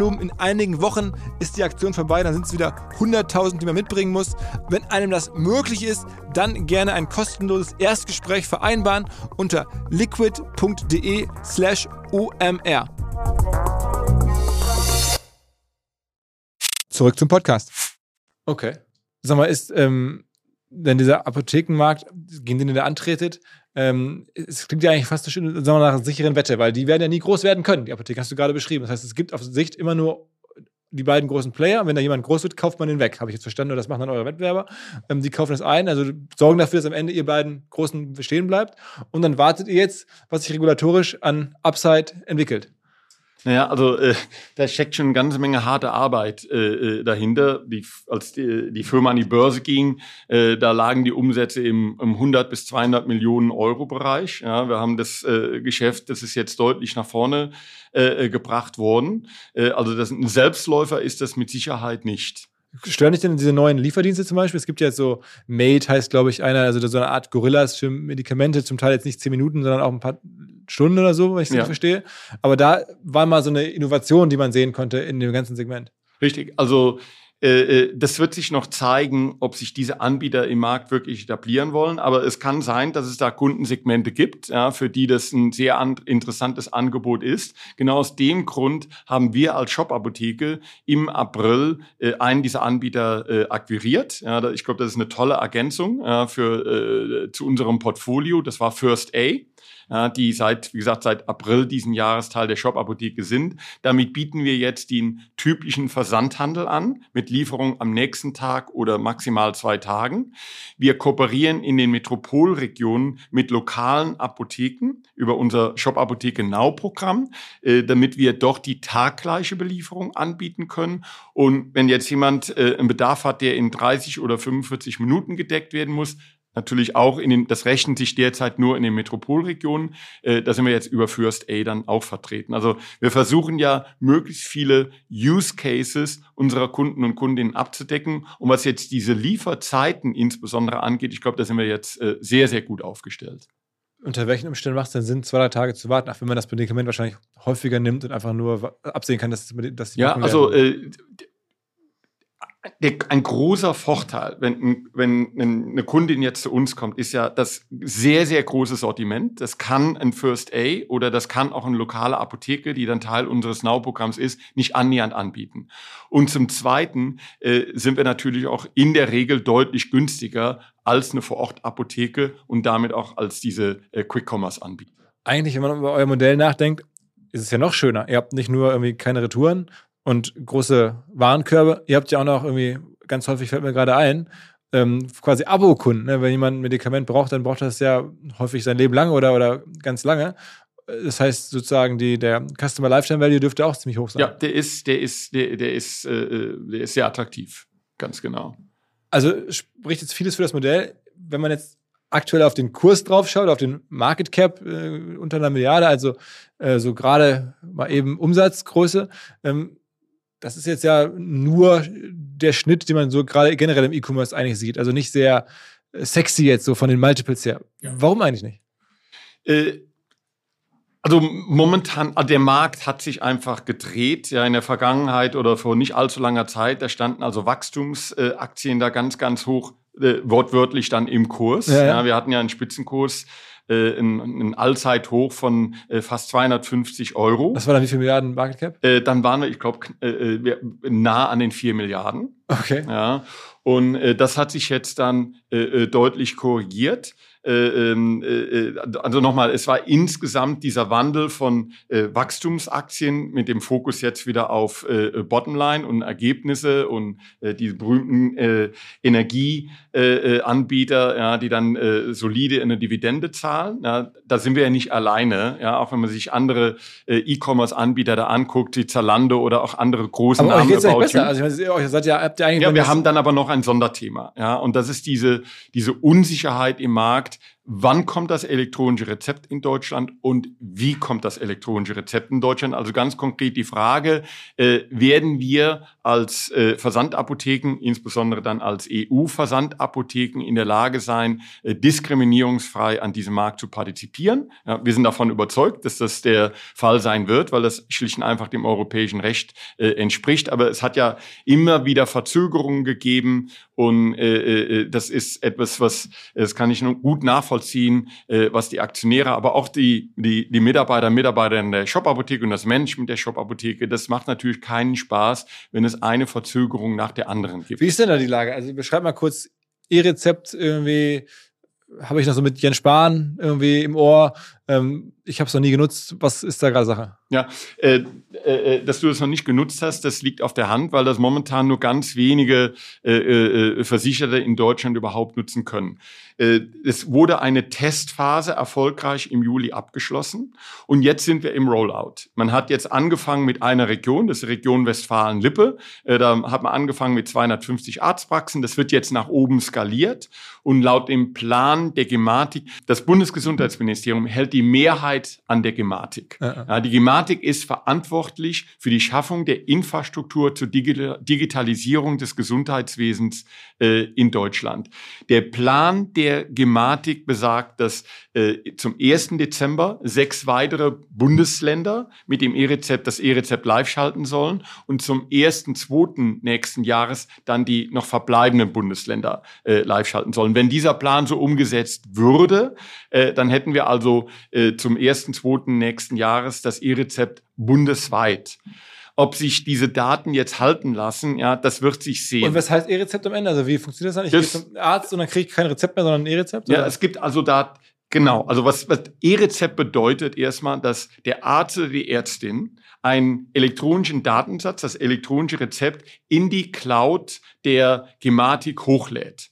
In einigen Wochen ist die Aktion vorbei, dann sind es wieder 100.000, die man mitbringen muss. Wenn einem das möglich ist, dann gerne ein kostenloses Erstgespräch vereinbaren unter liquid.de slash omr. Zurück zum Podcast. Okay. Sag mal, ist ähm, denn dieser Apothekenmarkt, gegen den ihr da antretet, ähm, es klingt ja eigentlich fast so schön, sagen wir nach einer sicheren Wette, weil die werden ja nie groß werden können, die Apotheken, hast du gerade beschrieben. Das heißt, es gibt auf Sicht immer nur die beiden großen Player. Wenn da jemand groß wird, kauft man den weg. Habe ich jetzt verstanden, oder das machen dann eure Wettbewerber. Ähm, die kaufen das ein, also sorgen dafür, dass am Ende ihr beiden Großen bestehen bleibt. Und dann wartet ihr jetzt, was sich regulatorisch an Upside entwickelt. Naja, also äh, da steckt schon eine ganze Menge harte Arbeit äh, äh, dahinter. Die, als die, die Firma an die Börse ging, äh, da lagen die Umsätze im, im 100 bis 200 Millionen Euro Bereich. Ja, wir haben das äh, Geschäft, das ist jetzt deutlich nach vorne äh, gebracht worden. Äh, also das, ein Selbstläufer ist das mit Sicherheit nicht. Stören dich denn diese neuen Lieferdienste zum Beispiel? Es gibt ja jetzt so Made heißt, glaube ich, einer, also so eine Art Gorillas für Medikamente, zum Teil jetzt nicht zehn Minuten, sondern auch ein paar Stunden oder so, wenn ich es Ja. verstehe. Aber da war mal so eine Innovation, die man sehen konnte in dem ganzen Segment. Richtig. Also das wird sich noch zeigen, ob sich diese Anbieter im Markt wirklich etablieren wollen. Aber es kann sein, dass es da Kundensegmente gibt, ja, für die das ein sehr an interessantes Angebot ist. Genau aus dem Grund haben wir als Shop-Apotheke im April äh, einen dieser Anbieter äh, akquiriert. Ja, ich glaube, das ist eine tolle Ergänzung ja, für, äh, zu unserem Portfolio. Das war First A die seit, wie gesagt, seit April diesen Jahres Teil der Shop-Apotheke sind. Damit bieten wir jetzt den typischen Versandhandel an, mit Lieferung am nächsten Tag oder maximal zwei Tagen. Wir kooperieren in den Metropolregionen mit lokalen Apotheken über unser Shop-Apotheke Now-Programm, äh, damit wir doch die taggleiche Belieferung anbieten können. Und wenn jetzt jemand äh, einen Bedarf hat, der in 30 oder 45 Minuten gedeckt werden muss, Natürlich auch in den, das rechnet sich derzeit nur in den Metropolregionen. Äh, da sind wir jetzt über First A dann auch vertreten. Also wir versuchen ja möglichst viele Use Cases unserer Kunden und Kundinnen abzudecken. Und was jetzt diese Lieferzeiten insbesondere angeht, ich glaube, da sind wir jetzt äh, sehr, sehr gut aufgestellt. Unter welchen Umständen macht es denn Sinn, zwei, drei Tage zu warten, auch wenn man das Medikament wahrscheinlich häufiger nimmt und einfach nur absehen kann, dass, dass die Ja, Wirkung also äh, der, ein großer Vorteil, wenn, wenn eine Kundin jetzt zu uns kommt, ist ja das sehr, sehr große Sortiment. Das kann ein First A oder das kann auch eine lokale Apotheke, die dann Teil unseres Now-Programms ist, nicht annähernd anbieten. Und zum Zweiten äh, sind wir natürlich auch in der Regel deutlich günstiger als eine Vor-Ort-Apotheke und damit auch als diese äh, Quick-Commerce-Anbieter. eigentlich, wenn man über euer Modell nachdenkt, ist es ja noch schöner. Ihr habt nicht nur irgendwie keine Retouren und große Warenkörbe, ihr habt ja auch noch irgendwie, ganz häufig fällt mir gerade ein, ähm, quasi Abo-Kunden. Ne? Wenn jemand ein Medikament braucht, dann braucht er das ja häufig sein Leben lang oder, oder ganz lange. Das heißt sozusagen, die, der Customer Lifetime Value dürfte auch ziemlich hoch sein. Ja, der ist, der ist, der, der ist, äh, äh, der ist sehr attraktiv. Ganz genau. Also spricht jetzt vieles für das Modell. Wenn man jetzt aktuell auf den Kurs drauf schaut, auf den Market Cap äh, unter einer Milliarde, also äh, so gerade mal eben Umsatzgröße, ähm, das ist jetzt ja nur der Schnitt, den man so gerade generell im E-Commerce eigentlich sieht. Also nicht sehr äh, sexy jetzt so von den Multiples her. Ja. Warum eigentlich nicht? Äh, also momentan, ah, der Markt hat sich einfach gedreht. Ja, in der Vergangenheit oder vor nicht allzu langer Zeit, da standen also Wachstumsaktien da ganz, ganz hoch, äh, wortwörtlich dann im Kurs. Ja, ja. ja, wir hatten ja einen Spitzenkurs äh, ein, ein Allzeithoch von äh, fast 250 Euro. Das war dann wie viel Milliarden Market Cap? Äh, dann waren wir, ich glaube, äh, äh nah an den 4 Milliarden. Okay. Ja. Und äh, das hat sich jetzt dann äh, äh deutlich korrigiert. Äh, ähm, äh, also nochmal, es war insgesamt dieser Wandel von äh, Wachstumsaktien mit dem Fokus jetzt wieder auf äh, Bottomline und Ergebnisse und äh, diese berühmten äh, Energieanbieter, äh, ja, die dann äh, solide eine Dividende zahlen. Ja, da sind wir ja nicht alleine, ja, auch wenn man sich andere äh, E-Commerce-Anbieter da anguckt, die Zalando oder auch andere großen aber Namen. Euch geht's besser. Also, meine, seid ja, habt ihr eigentlich ja, wir haben dann aber noch ein Sonderthema, ja, und das ist diese diese Unsicherheit im Markt Markt, wann kommt das elektronische Rezept in Deutschland und wie kommt das elektronische Rezept in Deutschland? Also ganz konkret die Frage, äh, werden wir als äh, Versandapotheken, insbesondere dann als EU-Versandapotheken in der Lage sein, äh, diskriminierungsfrei an diesem Markt zu partizipieren? Ja, wir sind davon überzeugt, dass das der Fall sein wird, weil das schlicht und einfach dem europäischen Recht äh, entspricht. Aber es hat ja immer wieder Verzögerungen gegeben und äh, äh, das ist etwas, was, das kann ich nur gut nachvollziehen nachvollziehen, äh, was die Aktionäre, aber auch die, die, die Mitarbeiter, in der Shop-Apotheke und das Management der Shop-Apotheke, das macht natürlich keinen Spaß, wenn es eine Verzögerung nach der anderen gibt. Wie ist denn da die Lage? Also beschreib mal kurz E-Rezept irgendwie, habe ich noch so mit Jens Spahn irgendwie im Ohr. Ähm, ich habe es noch nie genutzt. Was ist da gerade Sache? Ja, äh, äh, dass du das noch nicht genutzt hast, das liegt auf der Hand, weil das momentan nur ganz wenige äh, äh, Versicherte in Deutschland überhaupt nutzen können. Äh, es wurde eine Testphase erfolgreich im Juli abgeschlossen und jetzt sind wir im Rollout. Man hat jetzt angefangen mit einer Region, das ist die Region Westfalen-Lippe. Äh, da hat man angefangen mit 250 Arztpraxen. Das wird jetzt nach oben skaliert und laut dem Plan der Gematik, das Bundesgesundheitsministerium hält die Mehrheit an der Gematik. Ja. Ja, die Gematik ist verantwortlich für die Schaffung der Infrastruktur zur Digitalisierung des Gesundheitswesens äh, in Deutschland. Der Plan der der Gematik besagt, dass äh, zum 1. Dezember sechs weitere Bundesländer mit dem E-Rezept das E-Rezept live schalten sollen und zum 1.2. nächsten Jahres dann die noch verbleibenden Bundesländer äh, live schalten sollen. Wenn dieser Plan so umgesetzt würde, äh, dann hätten wir also äh, zum 1.2. nächsten Jahres das E-Rezept bundesweit. Ob sich diese Daten jetzt halten lassen, ja, das wird sich sehen. Und was heißt E-Rezept am Ende? Also wie funktioniert das dann? Ich das, gehe zum Arzt und dann kriege ich kein Rezept mehr, sondern ein E-Rezept? Ja, es gibt also da, genau, also was, was E-Rezept bedeutet erstmal, dass der Arzt oder die Ärztin einen elektronischen Datensatz, das elektronische Rezept in die Cloud der Gematik hochlädt.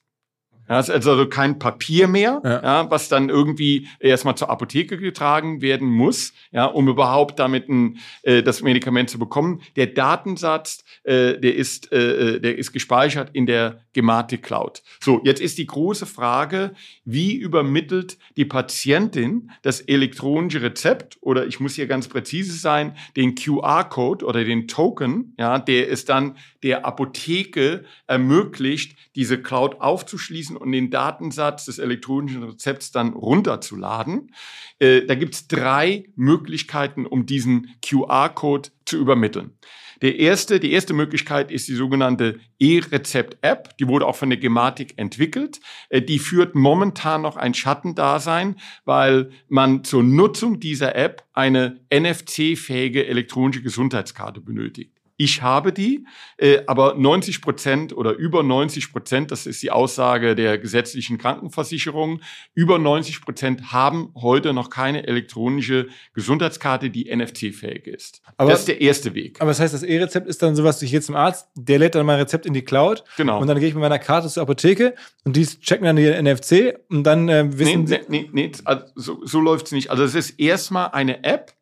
Ja, ist also kein Papier mehr, ja. ja. was dann irgendwie erstmal zur Apotheke getragen werden muss, ja, um überhaupt damit ein, äh, das Medikament zu bekommen. Der Datensatz, äh, der ist, äh, äh der ist gespeichert in der Gematik Cloud. So, jetzt ist die große Frage, wie übermittelt die Patientin das elektronische Rezept oder ich muss hier ganz präzise sein, den QR-Code oder den Token, ja, der es dann der Apotheke ermöglicht, diese Cloud aufzuschließen und den Datensatz des elektronischen Rezepts dann runterzuladen. Äh, da gibt es drei Möglichkeiten, um diesen QR-Code zu übermitteln. Der erste, die erste Möglichkeit ist die sogenannte E-Rezept-App. Die wurde auch von der Gematik entwickelt. Äh, die führt momentan noch ein Schattendasein, weil man zur Nutzung dieser App eine NFC-fähige elektronische Gesundheitskarte benötigt. Ich habe die, äh, aber 90 Prozent oder über 90 Prozent, das ist die Aussage der gesetzlichen Krankenversicherung, über 90 Prozent haben heute noch keine elektronische Gesundheitskarte, die NFC-fähig ist. Aber, das ist der erste Weg. Aber das heißt, das E-Rezept ist dann sowas, ich gehe zum Arzt, der lädt dann mein Rezept in die Cloud. Genau. Und dann gehe ich mit meiner Karte zur Apotheke und die checken dann die NFC und dann äh, wissen nee, nee, nee, nee also so, so läuft es nicht. Also es ist erstmal eine App,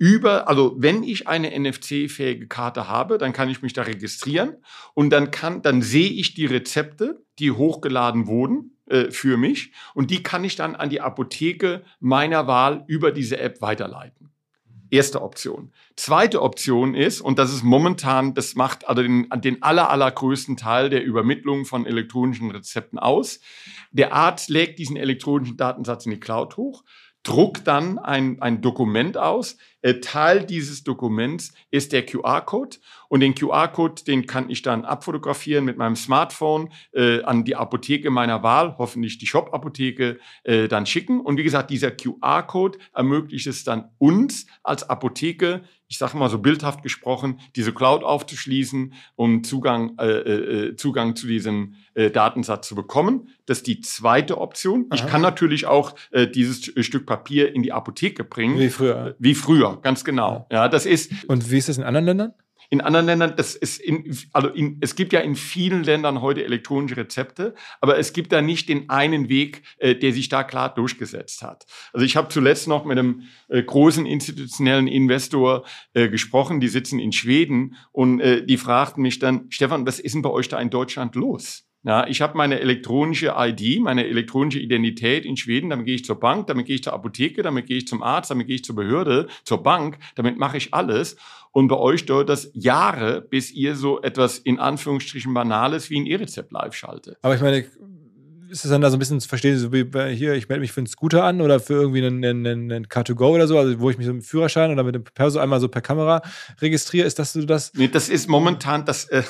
über, also wenn ich eine NFC-fähige Karte habe, dann kann ich mich da registrieren und dann kann, dann sehe ich die Rezepte, die hochgeladen wurden äh, für mich und die kann ich dann an die Apotheke meiner Wahl über diese App weiterleiten. Erste Option. Zweite Option ist, und das ist momentan, das macht also den, den aller, allergrößten Teil der Übermittlung von elektronischen Rezepten aus. Der Arzt legt diesen elektronischen Datensatz in die Cloud hoch, druckt dann ein, ein Dokument aus. Äh, Teil dieses Dokuments ist der QR-Code und den QR-Code, den kann ich dann abfotografieren mit meinem Smartphone äh, an die Apotheke meiner Wahl, hoffentlich die Shop-Apotheke, äh, dann schicken. Und wie gesagt, dieser QR-Code ermöglicht es dann uns als Apotheke ich sage mal so bildhaft gesprochen, diese Cloud aufzuschließen, um Zugang, äh, äh, Zugang zu diesem äh, Datensatz zu bekommen. Das ist die zweite Option. Aha. Ich kann natürlich auch äh, dieses Stück Papier in die Apotheke bringen. Wie früher. Wie früher, ganz genau. Ja, das ist. Und wie ist das in anderen Ländern? In anderen Ländern, das ist in, also in, es gibt ja in vielen Ländern heute elektronische Rezepte, aber es gibt da nicht den einen Weg, äh, der sich da klar durchgesetzt hat. Also ich habe zuletzt noch mit einem äh, großen institutionellen Investor äh, gesprochen, die sitzen in Schweden und äh, die fragten mich dann, Stefan, was ist denn bei euch da in Deutschland los? Ja, ich habe meine elektronische ID, meine elektronische Identität in Schweden, damit gehe ich zur Bank, damit gehe ich zur Apotheke, damit gehe ich zum Arzt, damit gehe ich zur Behörde, zur Bank, damit mache ich alles. Und bei euch dauert das Jahre, bis ihr so etwas in Anführungsstrichen Banales wie ein E-Rezept live schaltet. Aber ich meine, ist es dann da so ein bisschen zu verstehen, so wie hier, ich melde mich für einen Scooter an oder für irgendwie einen, einen, einen Car2Go oder so, also wo ich mich so mit dem Führerschein oder mit dem Perso einmal so per Kamera registriere, ist das so das? Nee, das ist momentan das, äh,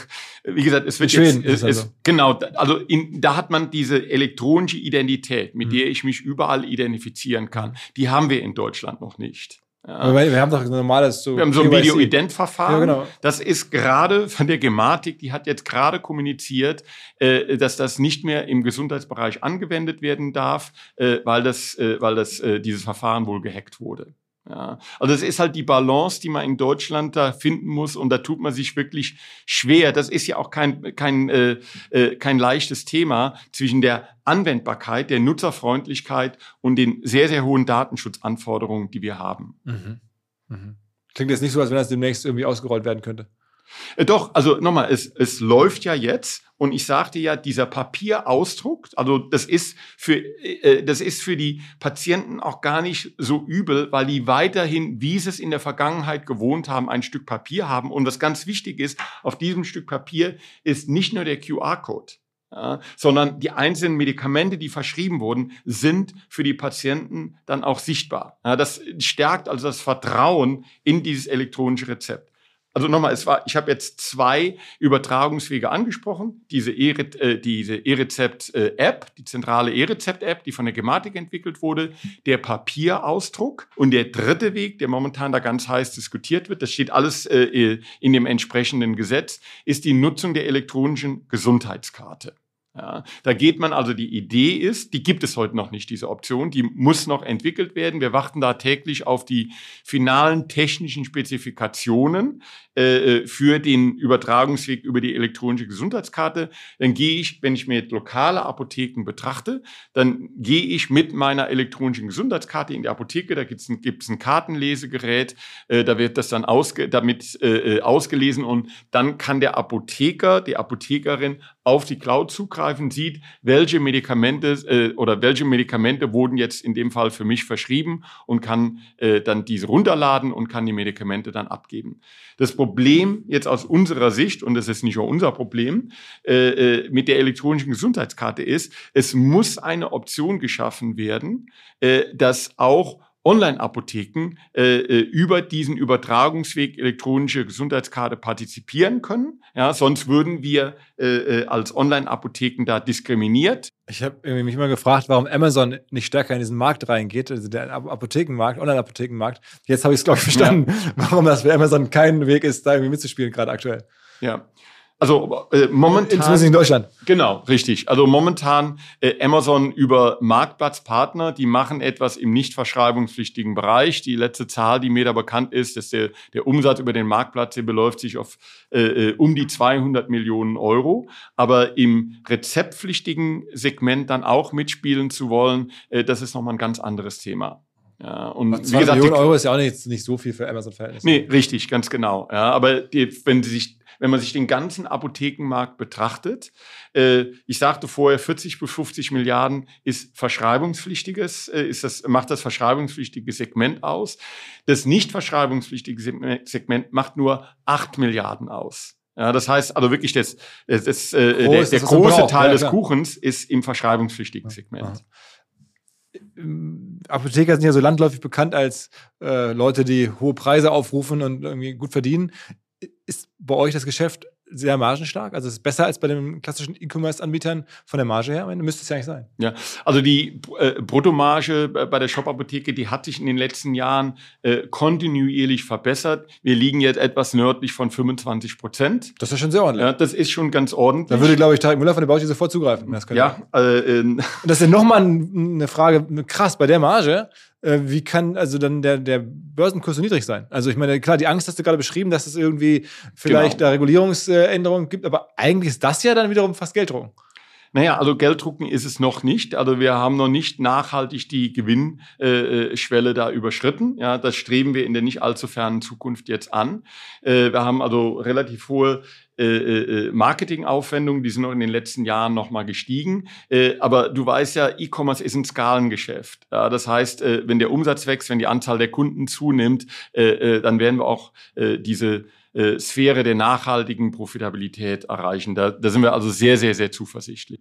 wie gesagt, es wird Schweden jetzt, äh, also. ist, genau, also in, da hat man diese elektronische Identität, mit mhm. der ich mich überall identifizieren kann. Die haben wir in Deutschland noch nicht. Ja. Wir, wir haben doch ein normales so. Wir haben so ein Video-Ident-Verfahren. Ja, genau. Das ist gerade von der Gematik, die hat jetzt gerade kommuniziert, äh, dass das nicht mehr im Gesundheitsbereich angewendet werden darf, äh, weil das, äh, weil das äh, dieses Verfahren wohl gehackt wurde. Ja, also es ist halt die Balance, die man in Deutschland da finden muss und da tut man sich wirklich schwer. Das ist ja auch kein, kein, äh, äh, kein leichtes Thema zwischen der Anwendbarkeit, der Nutzerfreundlichkeit und den sehr, sehr hohen Datenschutzanforderungen, die wir haben. Mhm. Mhm. Klingt jetzt nicht so, als wenn das demnächst irgendwie ausgerollt werden könnte. Äh, doch, also nochmal, es, es läuft ja jetzt und ich sagte ja, dieser Papierausdruck, also das ist für äh, das ist für die Patienten auch gar nicht so übel, weil die weiterhin, wie sie es in der Vergangenheit gewohnt haben, ein Stück Papier haben. Und was ganz wichtig ist, auf diesem Stück Papier ist nicht nur der QR-Code. Ja, sondern die einzelnen Medikamente, die verschrieben wurden, sind für die Patienten dann auch sichtbar. Ja, das stärkt also das Vertrauen in dieses elektronische Rezept. Also nochmal, es war, ich habe jetzt zwei Übertragungswege angesprochen. Diese E-Rezept-App, äh, die zentrale E-Rezept-App, die von der Gematik entwickelt wurde, der Papierausdruck und der dritte Weg, der momentan da ganz heiß diskutiert wird, das steht alles äh, in dem entsprechenden Gesetz, ist die Nutzung der elektronischen Gesundheitskarte. Ja, da geht man also, die Idee ist, die gibt es heute noch nicht, diese Option, die muss noch entwickelt werden. Wir warten da täglich auf die finalen technischen Spezifikationen äh, äh, für den Übertragungsweg über die elektronische Gesundheitskarte. Dann gehe ich, wenn ich mir jetzt lokale Apotheken betrachte, dann gehe ich mit meiner elektronischen Gesundheitskarte in die Apotheke, da gibt es ein, ein Kartenlesegerät, äh, da wird das dann ausge, damit äh, äh, ausgelesen und dann kann der Apotheker, die Apothekerin auf die Cloud zugreifen, sieht, welche Medikamente äh, oder welche Medikamente wurden jetzt in dem Fall für mich verschrieben und kann äh, dann diese runterladen und kann die Medikamente dann abgeben. Das Problem jetzt aus unserer Sicht, und das ist nicht nur unser Problem, äh, äh, mit der elektronischen Gesundheitskarte ist, es muss eine Option geschaffen werden, äh, dass auch Online-Apotheken äh, äh, über diesen Übertragungsweg elektronische Gesundheitskarte partizipieren können. Ja, sonst würden wir äh, äh als Online-Apotheken da diskriminiert. Ich habe mich immer gefragt, warum Amazon nicht stärker in diesen Markt reingeht, also der Apothekenmarkt, Online-Apothekenmarkt. Jetzt habe ich es, glaube ich, verstanden, ja. *laughs* warum das für Amazon kein Weg ist, da irgendwie mitzuspielen, gerade aktuell. Ja, also äh, momentan. Insbesondere in Deutschland. Genau, richtig. Also momentan äh, Amazon über Marktplatzpartner, die machen etwas im nicht verschreibungspflichtigen Bereich. Die letzte Zahl, die mir da bekannt ist, dass der, der Umsatz über den Marktplatz hier beläuft sich auf äh, äh um die 200 Millionen Euro. Aber im rezeptpflichtigen Segment dann auch mitspielen zu wollen, äh, das ist nochmal ein ganz anderes Thema. Ja, und wie gesagt, Millionen Euro ist ja auch nicht, nicht so viel für Amazon-Verhältnisse. Nee, richtig, ganz genau. Ja, aber die, wenn Sie sich wenn man sich den ganzen Apothekenmarkt betrachtet, äh, ich sagte vorher, 40 bis 50 Milliarden ist verschreibungspflichtiges, äh, ist das, macht das verschreibungspflichtige Segment aus. Das nicht verschreibungspflichtige Segment macht nur 8 Milliarden aus. Ja, das heißt also wirklich, das, das, das, äh, Groß, der, der große Teil ja, des Kuchens ist im verschreibungspflichtigen Segment. Apotheker sind ja so landläufig bekannt als äh, Leute, die hohe Preise aufrufen und irgendwie gut verdienen. Ist bei euch das Geschäft sehr margenstark? Also ist es besser als bei den klassischen E-Commerce-Anbietern von der Marge her? Müsste es ja eigentlich sein. Ja, also die äh, Bruttomarge bei der Shop-Apotheke, die hat sich in den letzten Jahren äh, kontinuierlich verbessert. Wir liegen jetzt etwas nördlich von 25 Prozent. Das ist schon sehr ordentlich. Ja, das ist schon ganz ordentlich. Da würde, glaube ich, Tarek Müller von der Bauchi sofort zugreifen. ja. Äh, Und das ist ja nochmal eine Frage, krass, bei der Marge äh, wie kann also dann der, der Börsenkurs so niedrig sein? Also ich meine, klar, die Angst hast du gerade beschrieben, dass es irgendwie vielleicht genau. da Regulierungsänderungen gibt, aber eigentlich ist das ja dann wiederum fast Gelddrucken. Naja, also Gelddrucken ist es noch nicht. Also wir haben noch nicht nachhaltig die Gewinnschwelle äh, da überschritten. Ja, das streben wir in der nicht allzu fernen Zukunft jetzt an. Äh, wir haben also relativ hohe äh, äh, Marketingaufwendungen, die sind noch in den letzten Jahren nochmal gestiegen. Äh, aber du weißt ja, E-Commerce ist ein Skalengeschäft. Das heißt, äh, wenn der Umsatz wächst, wenn die Anzahl der Kunden zunimmt, äh, äh, dann werden wir auch äh, diese äh, Sphäre der nachhaltigen Profitabilität erreichen. Da, da sind wir also sehr, sehr, sehr zuversichtlich.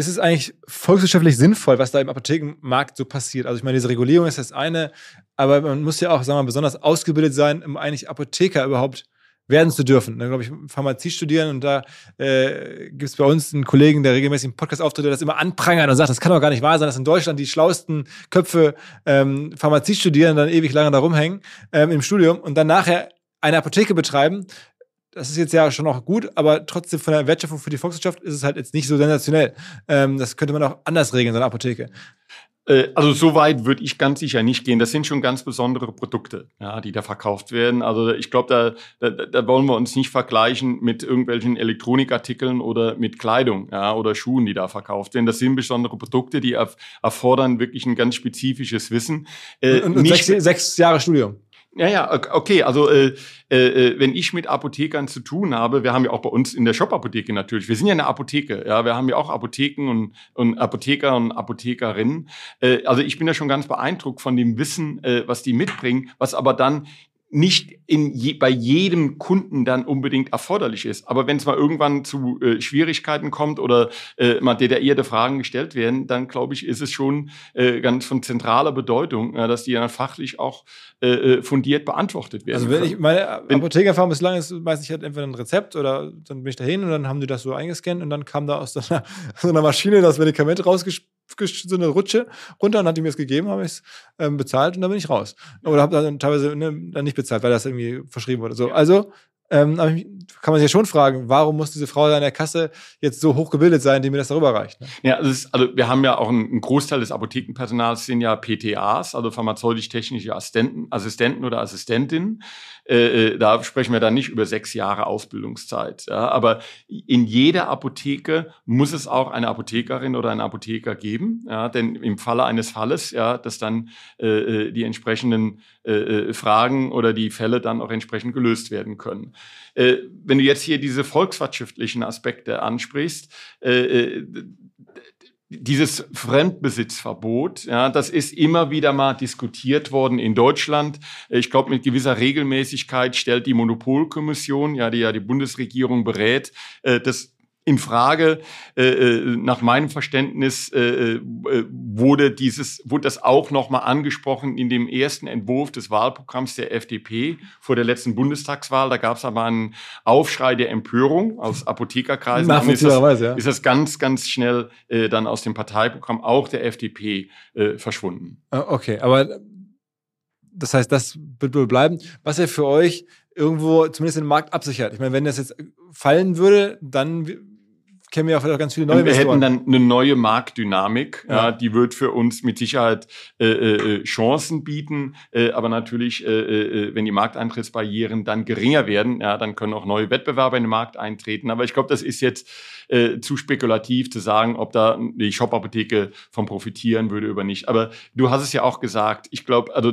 Ist es eigentlich volkswirtschaftlich sinnvoll, was da im Apothekenmarkt so passiert? Also ich meine, diese Regulierung ist das eine, aber man muss ja auch, sagen wir mal, besonders ausgebildet sein, um eigentlich Apotheker überhaupt werden zu dürfen. Dann glaube ich Pharmazie studieren und da äh, gibt es bei uns einen Kollegen, der regelmäßig im Podcast auftritt, der das immer anprangert und sagt, das kann doch gar nicht wahr sein, dass in Deutschland die schlauesten Köpfe ähm, Pharmazie studieren dann ewig lange da rumhängen ähm, im Studium und dann nachher eine Apotheke betreiben. Das ist jetzt ja schon auch gut, aber trotzdem von der Wertschöpfung für die Volkswirtschaft ist es halt jetzt nicht so sensationell. Ähm, das könnte man auch anders regeln, so eine Apotheke. Äh, also so weit würde ich ganz sicher nicht gehen. Das sind schon ganz besondere Produkte, ja, die da verkauft werden. Also ich glaube, da, da, da wollen wir uns nicht vergleichen mit irgendwelchen Elektronikartikeln oder mit Kleidung ja, oder Schuhen, die da verkauft werden. Das sind besondere Produkte, die erfordern wirklich ein ganz spezifisches Wissen. Äh, und, und sechs, sechs Jahre Studium. Ja, ja, okay. Also äh, äh, äh, wenn ich mit Apothekern zu tun habe, wir haben ja auch bei uns in der Shop-Apotheke natürlich, wir sind ja eine Apotheke, ja, wir haben ja auch Apotheken und, und Apotheker und Apothekerinnen. Äh, also ich bin ja schon ganz beeindruckt von dem Wissen, äh, was die mitbringen, was aber dann nicht in je, bei jedem Kunden dann unbedingt erforderlich ist. Aber wenn es mal irgendwann zu äh, Schwierigkeiten kommt oder äh, mal detaillierte Fragen gestellt werden, dann glaube ich, ist es schon äh, ganz von zentraler Bedeutung, äh, dass die dann fachlich auch äh, äh fundiert beantwortet werden. Also wenn können. ich meine Apothekerfahrung bislang ist, weiß ich halt entweder ein Rezept oder dann bin ich dahin und dann haben die das so eingescannt und dann kam da aus so einer, *laughs* so einer Maschine das Medikament rausgespielt so eine Rutsche runter und hat die mir es gegeben, habe ich es ähm, bezahlt und dann bin ich raus. Oder habe dann teilweise ne, dann nicht bezahlt, weil das irgendwie verschrieben wurde. So, also ähm, kann man sich ja schon fragen, warum muss diese Frau an der Kasse jetzt so hochgebildet sein, die mir das darüber reicht? Ne? Ja, also, ist, also wir haben ja auch einen, einen, Großteil des Apothekenpersonals sind ja PTAs, also pharmazeutisch-technische Assistenten, Assistenten oder Assistentinnen. Äh, äh, da sprechen wir dann nicht über sechs Jahre Ausbildungszeit. Ja, aber in jeder Apotheke muss es auch eine Apothekerin oder einen Apotheker geben, ja, denn im Falle eines Falles, ja, dass dann äh, äh die entsprechenden äh, äh, Fragen oder die Fälle dann auch entsprechend gelöst werden können. Wenn du jetzt hier diese volkswirtschaftlichen Aspekte ansprichst, dieses Fremdbesitzverbot, ja, das ist immer wieder mal diskutiert worden in Deutschland. Ich glaube, mit gewisser Regelmäßigkeit stellt die Monopolkommission, ja, die ja die Bundesregierung berät, äh, das in Frage. Äh, äh, nach meinem Verständnis äh, äh, wurde dieses, wurde das auch nochmal angesprochen in dem ersten Entwurf des Wahlprogramms der FDP vor der letzten Bundestagswahl. Da gab es aber einen Aufschrei der Empörung aus Apothekerkreisen. Nachvollziehbarweise, ja. Ist das ganz, ganz schnell äh, dann aus dem Parteiprogramm auch der FDP äh, verschwunden. Ah, okay, aber das heißt, das wird wohl bleiben. Was ja für euch irgendwo zumindest den Markt absichert. Ich meine, wenn das jetzt fallen würde, dann kennen wir ja vielleicht auch ganz viele neue Wir hätten dann eine neue Marktdynamik, ja. ja. die wird für uns mit Sicherheit äh, äh, Chancen bieten, äh, aber natürlich, äh, äh, wenn die Markteintrittsbarrieren dann geringer werden, ja, dann können auch neue Wettbewerber in den Markt eintreten. Aber ich glaube, das ist jetzt äh, zu spekulativ zu sagen, ob da die Shop-Apotheke von profitieren würde oder nicht. Aber du hast es ja auch gesagt. Ich glaube, also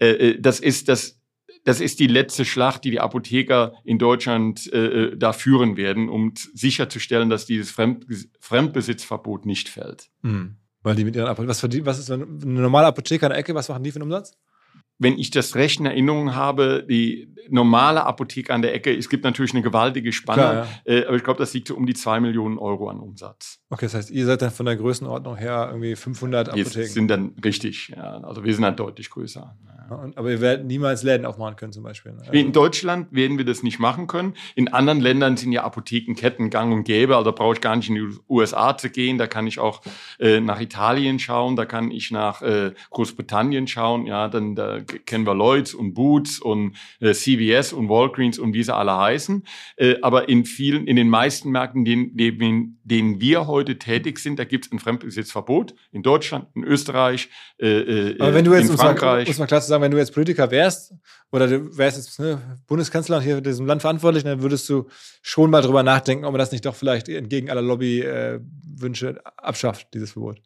äh, äh das ist das das ist die letzte Schlacht, die die Apotheker in Deutschland äh, äh da führen werden, um sicherzustellen, dass dieses Fremd Fremdbesitzverbot nicht fällt. Mhm. Weil die mit ihren Apotheken, was, verdient, was ist eine normale Apotheker in der Ecke, was machen die für einen Umsatz? wenn ich das recht in Erinnerung habe, die normale Apotheke an der Ecke, es gibt natürlich eine gewaltige Spanne, Klar, ja. äh, aber ich glaube, das liegt so um die zwei Millionen Euro an Umsatz. Okay, das heißt, ihr seid dann von der Größenordnung her irgendwie 500 Apotheken? Wir sind dann richtig, ja, also wir sind dann deutlich größer. Ja. Aber ihr werdet niemals Läden aufmachen können zum Beispiel? Ne? In Deutschland werden wir das nicht machen können. In anderen Ländern sind ja Apothekenketten gang und gäbe, also da brauche ich gar nicht in die USA zu gehen, da kann ich auch äh, nach Italien schauen, da kann ich nach äh, Großbritannien schauen, ja, dann da kennen wir Lloyds und Boots und äh, CVS und Walgreens und wie sie alle heißen. Äh, aber in vielen, in den meisten Märkten, denen, denen, denen wir heute tätig sind, da gibt es ein Fremdbesitzverbot. In Deutschland, in Österreich, äh, äh aber wenn du jetzt, in Frankreich. Muss man klar zu sagen, wenn du jetzt Politiker wärst oder du wärst jetzt ne, Bundeskanzler und hier in diesem Land verantwortlich, dann würdest du schon mal drüber nachdenken, ob man das nicht doch vielleicht entgegen aller Lobbywünsche äh, abschafft, dieses Verbot.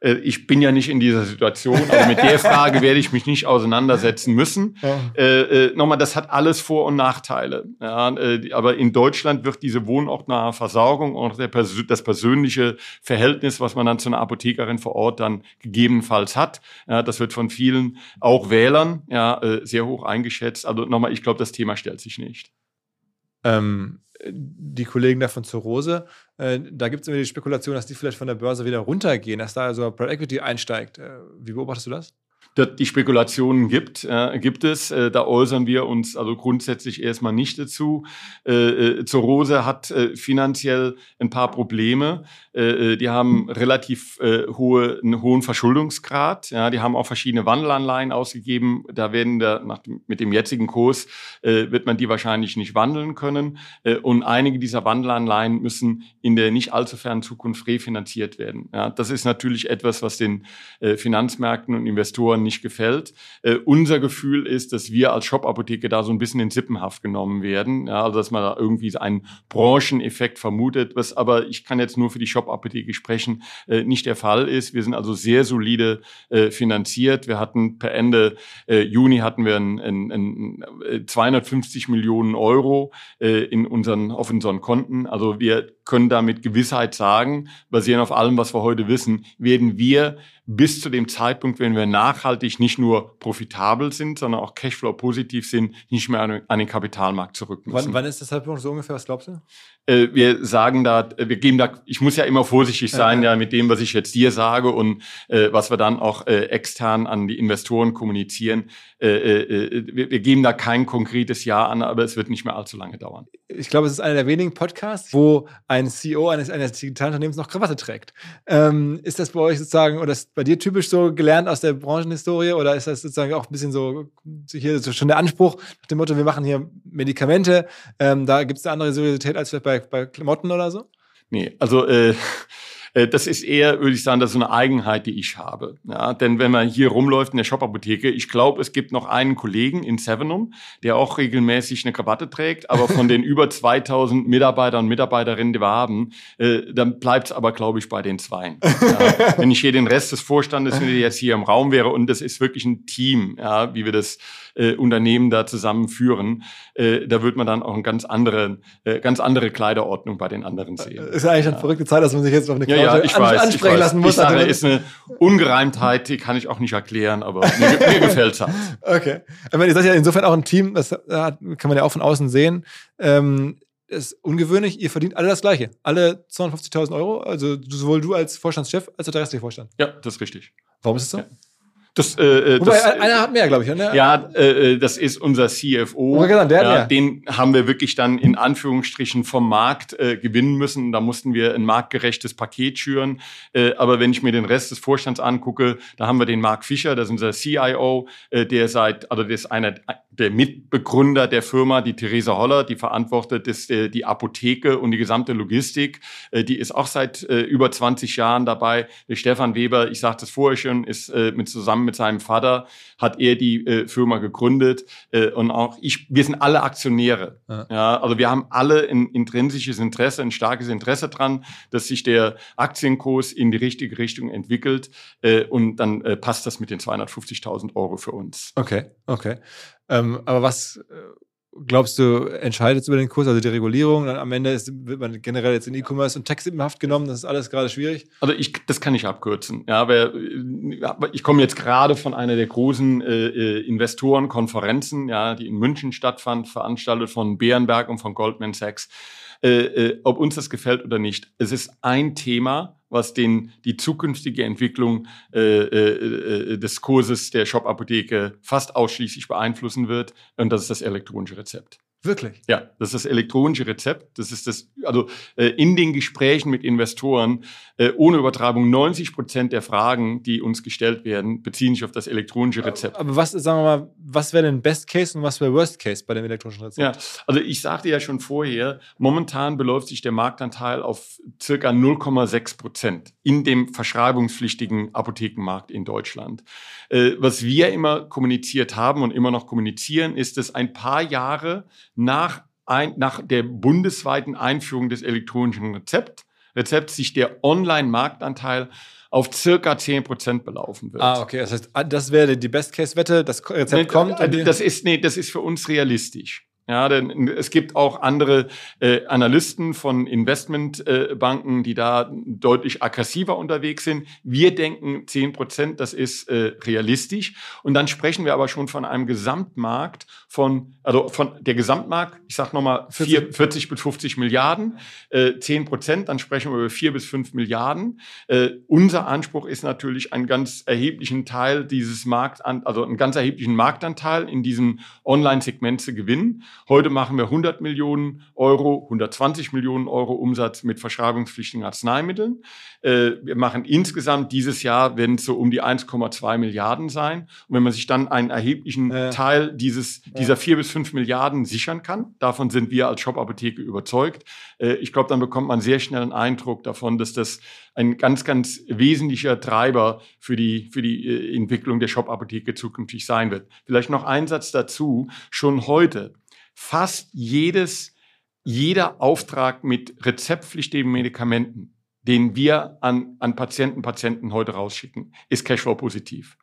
Äh, ich bin ja nicht in dieser Situation, aber mit der Frage werde ich mich nicht auseinandersetzen müssen. Ja. Äh, äh, nochmal, das hat alles Vor- und Nachteile. Ja, äh, aber in Deutschland wird diese wohnortnahe Versorgung und Pers das persönliche Verhältnis, was man dann zu einer Apothekerin vor Ort dann gegebenenfalls hat, ja, das wird von vielen auch Wählern ja, sehr hoch eingeschätzt. Also nochmal, ich glaube, das Thema stellt sich nicht. Ähm, die Kollegen da von Zurose, äh, da gibt es immer die Spekulation, dass die vielleicht von der Börse wieder runtergehen, dass da also Private Equity einsteigt. Äh, wie beobachtest du das? Die Spekulationen gibt, äh, gibt es. Äh, da äußern wir uns also grundsätzlich erstmal nicht dazu. Äh, äh, Zorose hat äh, finanziell ein paar Probleme. Äh, die haben relativ hohe, einen hohen Verschuldungsgrad. Ja, die haben auch verschiedene Wandelanleihen ausgegeben. Da werden der, nach dem, mit dem jetzigen Kurs wird man die wahrscheinlich nicht wandeln können. Und einige dieser Wandelanleihen müssen in der nicht allzu fernen Zukunft refinanziert werden. Ja, das ist natürlich etwas, was den Finanzmärkten und Investoren nicht gefällt. Äh, unser Gefühl ist, dass wir als Shop-Apotheke da so ein bisschen in Sippenhaft genommen werden. Ja, also dass man da irgendwie einen Brancheneffekt vermutet, was aber, ich kann jetzt nur für die Shop-Apotheke sprechen, äh, nicht der Fall ist. Wir sind also sehr solide äh, finanziert. Wir hatten per Ende äh, Juni hatten wir ein, ein, ein 250 äh, Millionen Euro äh, in unseren, auf unseren Konten. Also wir können da mit Gewissheit sagen, basierend auf allem, was wir heute wissen, werden wir bis zu dem Zeitpunkt, wenn wir nachhaltig nicht nur profitabel sind, sondern auch Cashflow positiv sind, nicht mehr an, den Kapitalmarkt zurück müssen. Wann, wann ist der Zeitpunkt so ungefähr? Was glaubst du? Äh, wir sagen da, wir geben da, ich muss ja immer vorsichtig sein, ja, ja mit dem, was ich jetzt dir sage und äh, was wir dann auch äh, extern an die Investoren kommunizieren. Äh, äh, wir, wir geben da kein konkretes Ja an, aber es wird nicht mehr allzu lange dauern. Ich glaube, es ist einer der wenigen Podcasts, wo ein CEO eines, eines digitalen Unternehmens noch Krawatte trägt. Ähm, ist das bei euch sozusagen, oder ist bei dir typisch so gelernt aus der Branchenhistorie, oder ist das sozusagen auch ein bisschen so, hier so schon der Anspruch nach dem Motto, wir machen hier Medikamente, ähm, da gibt es eine andere Seriosität als vielleicht bei, bei Klamotten oder so? Nee, also äh, äh, das ist eher, würde ich sagen, das ist so eine Eigenheit, die ich habe. Ja, denn wenn man hier rumläuft in der Shop-Apotheke, ich glaube, es gibt noch einen Kollegen in Sevenum, der auch regelmäßig eine Krawatte trägt, aber von den *laughs* über 2000 Mitarbeitern und Mitarbeiterinnen, die wir haben, äh, dann bleibt es aber, glaube ich, bei den Zweien. Ja, wenn ich hier den Rest des Vorstandes, wenn jetzt hier im Raum wäre und das ist wirklich ein Team, ja, wie wir das äh, Unternehmen da zusammenführen, äh, da wird man dann auch eine ganz andere, äh, ganz andere Kleiderordnung bei den anderen sehen. Ist ja eigentlich eine verrückte Zeit, dass man sich jetzt auf eine ja, ja, ich an weiß, ansprechen ich lassen muss. Ich sage, ist eine Ungereimtheit, die kann ich auch nicht erklären, aber mir, mir gefällt's halt. *laughs* Okay. Ich meine, ihr seid ja insofern auch ein Team, das kann man ja auch von außen sehen. Ähm, ist ungewöhnlich, ihr verdient alle das Gleiche. Alle 250.000 Euro, also sowohl du als Vorstandschef als auch der restliche Vorstand. Ja, das ist richtig. Warum ist es so? Ja. Das, äh, äh Wobei, das, einer hat mehr, glaube ich. Ne? Ja, äh, das ist unser CFO. Genau, der ja, mehr. den haben wir wirklich dann in Anführungsstrichen vom Markt äh, gewinnen müssen. Da mussten wir ein marktgerechtes Paket schüren. Äh, aber wenn ich mir den Rest des Vorstands angucke, da haben wir den Mark Fischer, das ist unser CIO, äh, der seit, also der ist einer der Mitbegründer der Firma, die Theresa Holler, die verantwortet ist äh, die Apotheke und die gesamte Logistik. Äh, die ist auch seit äh, über 20 Jahren dabei. Der Stefan Weber, ich sagte es vorher schon, ist äh, mit zusammen mit seinem Vater hat er die äh, Firma gegründet äh, und auch ich. Wir sind alle Aktionäre. Ja. ja also wir haben alle ein intrinsisches Interesse, ein starkes Interesse dran, dass sich der Aktienkurs in die richtige Richtung entwickelt äh, und dann äh, passt das mit den 250.000 Euro für uns. Okay, okay. Ähm, aber was äh, glaubst du, entscheidet über den Kurs, also die Regulierung? Dann am Ende ist, wird man generell jetzt in E-Commerce und Text in Haft genommen. Das ist alles gerade schwierig. Also ich, das kann ich abkürzen. Ja, aber ich komme jetzt gerade von einer der großen äh, äh, Investorenkonferenzen, ja, die in München stattfand, veranstaltet von Bärenberg und von Goldman Sachs. Äh, äh, ob uns das gefällt oder nicht. Es ist ein Thema, was den, die zukünftige Entwicklung äh, äh, äh, des Kurses der Shop-Apotheke fast ausschließlich beeinflussen wird. Und das ist das elektronische Rezept. Wirklich? Ja, das ist das elektronische Rezept. Das ist das, also äh, in den Gesprächen mit Investoren, äh, ohne Übertragung, 90 Prozent der Fragen, die uns gestellt werden, beziehen sich auf das elektronische Rezept. Aber was, sagen wir mal, was wäre denn Best Case und was wäre Worst Case bei dem elektronischen Rezept? Ja, also ich sagte ja schon vorher, momentan beläuft sich der Marktanteil auf circa 0,6 Prozent in dem verschreibungspflichtigen Apothekenmarkt in Deutschland. Äh, was wir immer kommuniziert haben und immer noch kommunizieren, ist, dass ein paar Jahre nach, ein, nach der bundesweiten Einführung des elektronischen Rezept, Rezepts sich der Online-Marktanteil auf circa 10 Prozent belaufen wird. Ah, okay. Das heißt, das wäre die Best-Case-Wette, das Rezept kommt. Das ist, nee, das ist für uns realistisch. Ja, denn es gibt auch andere äh, Analysten von Investmentbanken, äh, die da deutlich aggressiver unterwegs sind. Wir denken 10 Prozent, das ist äh, realistisch. Und dann sprechen wir aber schon von einem Gesamtmarkt von, also von der Gesamtmarkt, ich sage nochmal 40, 40 bis 50 Milliarden, äh, 10 Prozent, dann sprechen wir über 4 bis 5 Milliarden. Äh, unser Anspruch ist natürlich einen ganz erheblichen Teil dieses Markt, also einen ganz erheblichen Marktanteil in diesem Online-Segment zu gewinnen. Heute machen wir 100 Millionen Euro, 120 Millionen Euro Umsatz mit verschreibungspflichtigen Arzneimitteln. Äh, wir machen insgesamt dieses Jahr, werden es so um die 1,2 Milliarden sein. Und wenn man sich dann einen erheblichen äh. Teil dieses, dieser vier bis fünf Milliarden sichern kann, davon sind wir als Shop-Apotheke überzeugt. Äh, ich glaube, dann bekommt man sehr schnell einen Eindruck davon, dass das ein ganz, ganz wesentlicher Treiber für die, für die äh, Entwicklung der Shop-Apotheke zukünftig sein wird. Vielleicht noch ein Satz dazu. Schon heute fast jedes, jeder Auftrag mit rezeptpflichtigen Medikamenten, den wir an, an Patienten, Patienten heute rausschicken, ist Cashflow positiv.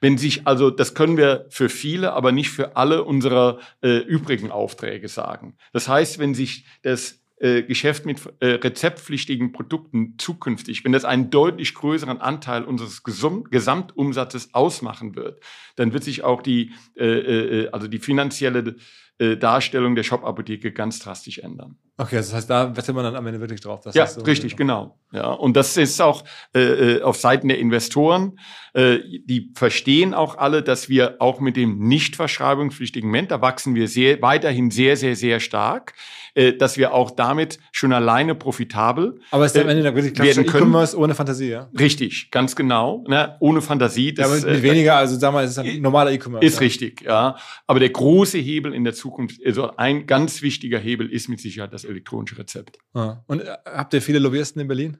Wenn sich, also das können wir für viele, aber nicht für alle unserer äh, übrigen Aufträge sagen. Das heißt, wenn sich das äh, Geschäft mit äh, rezeptpflichtigen Produkten zukünftig, wenn das einen deutlich größeren Anteil unseres Gesamtumsatzes ausmachen wird, dann wird sich auch die, äh, äh, also die finanzielle äh, Darstellung der Shop-Apotheke ganz drastisch ändern. Okay, das heißt, da wettet man dann am Ende wirklich drauf. ja, so richtig, genau. Ja, und das ist auch äh, äh, auf Seiten der Investoren. Äh, die verstehen auch alle, dass wir auch mit dem nicht verschreibungspflichtigen Ment, da wachsen wir sehr, weiterhin sehr, sehr, sehr stark, äh, dass wir auch damit schon alleine profitabel Aber es ist am Ende äh, wirklich können. E-Commerce ohne Fantasie, ja? Richtig, ganz genau. Ne? Ohne Fantasie. Das, ja, aber mit äh, weniger, also sag mal, es ist ein normaler E-Commerce. Ist ja. richtig, ja. Aber der große Hebel in der Zukunft, also ein ganz wichtiger Hebel ist mit Sicherheit das elektronische Rezept. Ah. Und äh, habt ihr viele Lobbyisten in Berlin?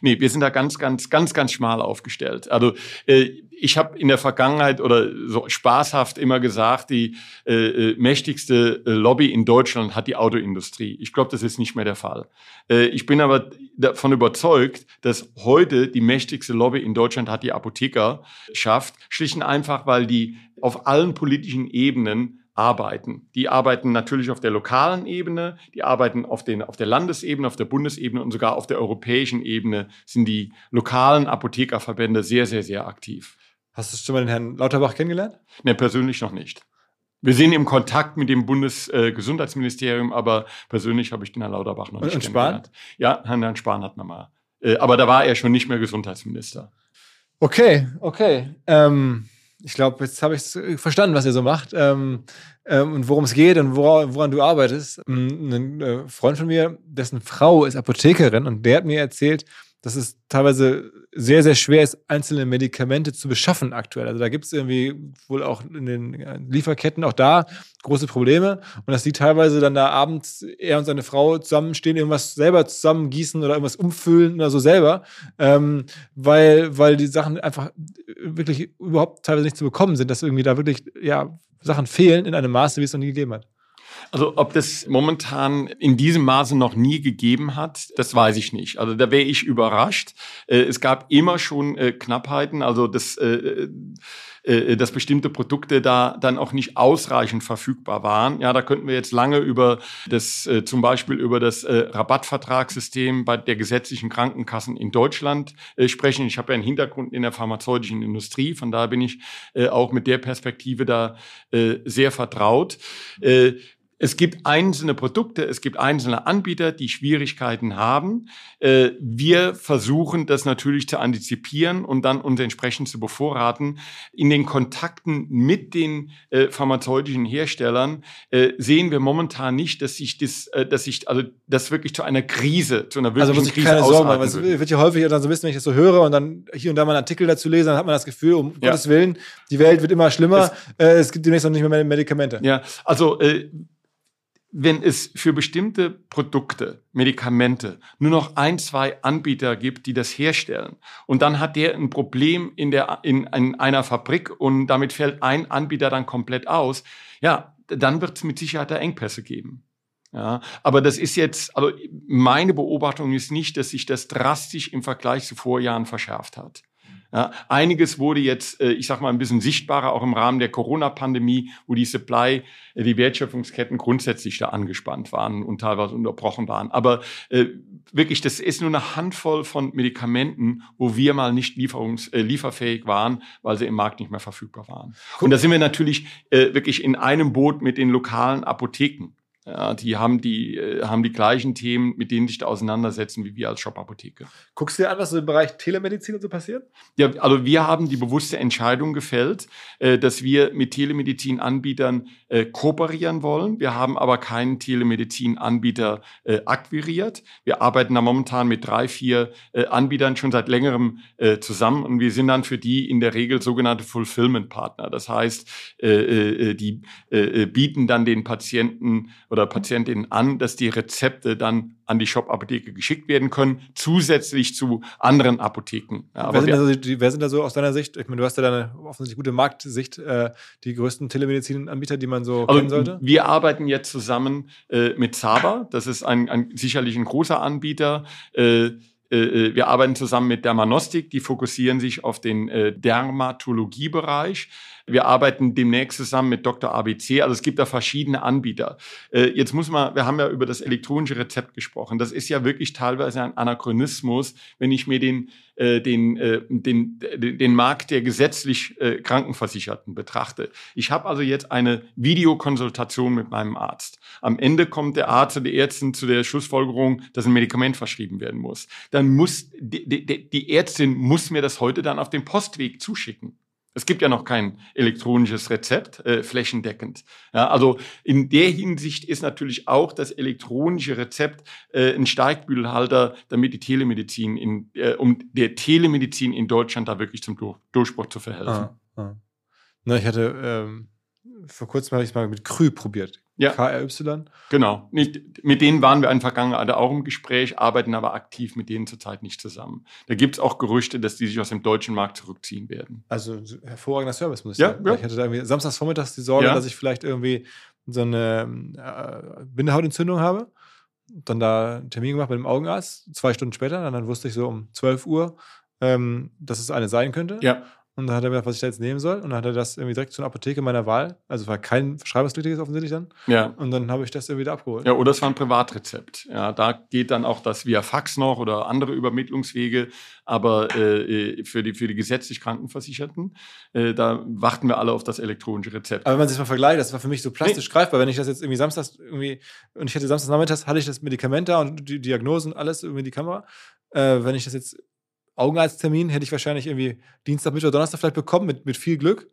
Nee, wir sind da ganz, ganz, ganz, ganz schmal aufgestellt. Also äh, ich habe in der Vergangenheit oder so spaßhaft immer gesagt, die äh, äh mächtigste äh, Lobby in Deutschland hat die Autoindustrie. Ich glaube, das ist nicht mehr der Fall. Äh, ich bin aber davon überzeugt, dass heute die mächtigste Lobby in Deutschland hat die Apothekerschaft, schlicht und einfach, weil die auf allen politischen Ebenen arbeiten. Die arbeiten natürlich auf der lokalen Ebene, die arbeiten auf, den, auf der Landesebene, auf der Bundesebene und sogar auf der europäischen Ebene sind die lokalen Apothekerverbände sehr, sehr, sehr aktiv. Hast du schon mal den Herrn Lauterbach kennengelernt? Ne, persönlich noch nicht. Wir sind im Kontakt mit dem Bundesgesundheitsministerium, äh, aber persönlich habe ich den Herrn Lauterbach noch nicht und kennengelernt. Spahn? Ja, Herrn Spahn hat man mal. Äh, aber da war er schon nicht mehr Gesundheitsminister. Okay, okay. Ähm ich glaube, jetzt habe ich verstanden, was ihr so macht ähm, ähm, und worum es geht und woran, woran du arbeitest. Ein äh, Freund von mir, dessen Frau ist Apothekerin und der hat mir erzählt, dass es teilweise sehr, sehr schwer ist, einzelne Medikamente zu beschaffen aktuell. Also da gibt es irgendwie wohl auch in den Lieferketten auch da große Probleme und dass die teilweise dann da abends er und seine Frau zusammenstehen, irgendwas selber zusammengießen oder irgendwas umfüllen oder so selber, ähm, weil, weil die Sachen einfach wirklich überhaupt teilweise nicht zu bekommen sind, dass irgendwie da wirklich ja, Sachen fehlen in einem Maße, wie es noch nie gegeben hat. Also ob das momentan in diesem Maße noch nie gegeben hat, das weiß ich nicht. Also da wäre ich überrascht. Äh, es gab immer schon äh, Knappheiten, also das äh, dass bestimmte Produkte da dann auch nicht ausreichend verfügbar waren. Ja, da könnten wir jetzt lange über das, zum Beispiel über das Rabattvertragssystem bei der gesetzlichen Krankenkassen in Deutschland sprechen. Ich habe ja einen Hintergrund in der pharmazeutischen Industrie, von daher bin ich auch mit der Perspektive da sehr vertraut. Es gibt einzelne Produkte, es gibt einzelne Anbieter, die Schwierigkeiten haben. Äh, wir versuchen das natürlich zu antizipieren und dann uns entsprechend zu bevorraten. In den Kontakten mit den äh, pharmazeutischen Herstellern äh, sehen wir momentan nicht, dass sich das, dass sich also das wirklich zu einer Krise, zu einer wirklichen also muss ich Krise keine Sorgen machen. Es wird ja häufig dann so wissen, wenn ich das so höre und dann hier und da mal einen Artikel dazu lese, dann hat man das Gefühl, um ja. Gottes Willen, die Welt wird immer schlimmer. Es, es gibt demnächst noch nicht mehr Medikamente. Ja, also wenn es für bestimmte Produkte, Medikamente nur noch ein, zwei Anbieter gibt, die das herstellen und dann hat der ein Problem in, der, in, in einer Fabrik und damit fällt ein Anbieter dann komplett aus, ja, dann wird es mit Sicherheit da Engpässe geben. Ja, aber das ist jetzt, also meine Beobachtung ist nicht, dass sich das drastisch im Vergleich zu Vorjahren verschärft hat. Ja, einiges wurde jetzt, äh, ich sag mal, ein bisschen sichtbarer, auch im Rahmen der Corona-Pandemie, wo die Supply, äh, die Wertschöpfungsketten grundsätzlich da angespannt waren und teilweise unterbrochen waren. Aber äh, wirklich, das ist nur eine Handvoll von Medikamenten, wo wir mal nicht lieferungs, äh, lieferfähig waren, weil sie im Markt nicht mehr verfügbar waren. Und da sind wir natürlich äh, wirklich in einem Boot mit den lokalen Apotheken. Ja, die haben die, äh, haben die gleichen Themen, mit denen sich da auseinandersetzen, wie wir als Shop-Apotheke. Guckst du dir an, was so im Bereich Telemedizin und so passiert? Ja, also wir haben die bewusste Entscheidung gefällt, äh, dass wir mit Telemedizin-Anbietern äh, kooperieren wollen. Wir haben aber keinen Telemedizin-Anbieter akquiriert. Wir arbeiten da momentan mit drei, vier Anbietern schon seit längerem zusammen und wir sind dann für die in der Regel sogenannte Fulfillment-Partner. Das heißt, die bieten dann den Patienten oder Patientinnen an, dass die Rezepte dann an die Shop-Apotheke geschickt werden können, zusätzlich zu anderen Apotheken. Ja, wer, sind also die, wer, sind da so aus deiner Sicht? Ich meine, du hast ja da eine offensichtlich gute Marktsicht, äh, die größten Telemedizin-Anbieter, die man so also kennen sollte? Wir arbeiten jetzt zusammen äh, mit Zaba. Das ist ein, ein, sicherlich ein großer Anbieter. Äh, äh, äh, wir arbeiten zusammen mit Dermanostik, die fokussieren sich auf den äh, Dermatologiebereich. Wir arbeiten demnächst zusammen mit Dr. ABC. Also es gibt da verschiedene Anbieter. Äh, jetzt muss man, wir haben ja über das elektronische Rezept gesprochen. Das ist ja wirklich teilweise ein Anachronismus, wenn ich mir den äh, den, äh, den, den Markt der gesetzlich Krankenversicherten betrachte. Ich habe also jetzt eine Videokonsultation mit meinem Arzt. Am Ende kommt der Arzt oder die Ärztin zu der Schlussfolgerung, dass ein Medikament verschrieben werden muss. Dann muss die, die, die Ärztin muss mir das heute dann auf dem Postweg zuschicken. Es gibt ja noch kein elektronisches Rezept äh, flächendeckend. Ja, also in der Hinsicht ist natürlich auch das elektronische Rezept äh, ein Steigbügelhalter, damit die Telemedizin in, äh, um der Telemedizin in Deutschland da wirklich zum Durchbruch zu verhelfen. Ah, ah. Na, ich hatte ähm, vor kurzem habe ich es mal mit Krü probiert. Ja. KRY. Genau. Nicht, mit denen waren wir in Vergangenheit auch im Gespräch, arbeiten aber aktiv mit denen zurzeit nicht zusammen. Da gibt es auch Gerüchte, dass die sich aus dem deutschen Markt zurückziehen werden. Also hervorragender Service, muss ich ja, sagen. Ja. Ich hatte da irgendwie samstags vormittags die Sorge, ja. dass ich vielleicht irgendwie so eine äh, Bindehautentzündung habe. Dann da einen Termin gemacht mit dem Augenarzt, zwei Stunden später. Und dann wusste ich so um 12 Uhr, ähm, dass es eine sein könnte. Ja. Und dann hat er mir gesagt, was ich da jetzt nehmen soll. Und dann hat er das irgendwie direkt zu einer Apotheke meiner Wahl. Also war kein verschreibungspflichtiges offensichtlich dann. Ja. Und dann habe ich das irgendwie wieder abgeholt. Ja, oder es war ein Privatrezept. Ja, da geht dann auch das via Fax noch oder andere Übermittlungswege. Aber äh, für, die, für die gesetzlich Krankenversicherten, äh, da warten wir alle auf das elektronische Rezept. Aber wenn man sich mal vergleicht, das war für mich so plastisch nee. greifbar. Wenn ich das jetzt irgendwie samstags irgendwie, und ich hatte samstags nachmittags, hatte ich das Medikament da und die Diagnosen, alles irgendwie die Kamera. Äh, wenn ich das jetzt Augenarzttermin hätte ich wahrscheinlich irgendwie Dienstag, Mittwoch, Donnerstag vielleicht bekommen, mit, mit viel Glück.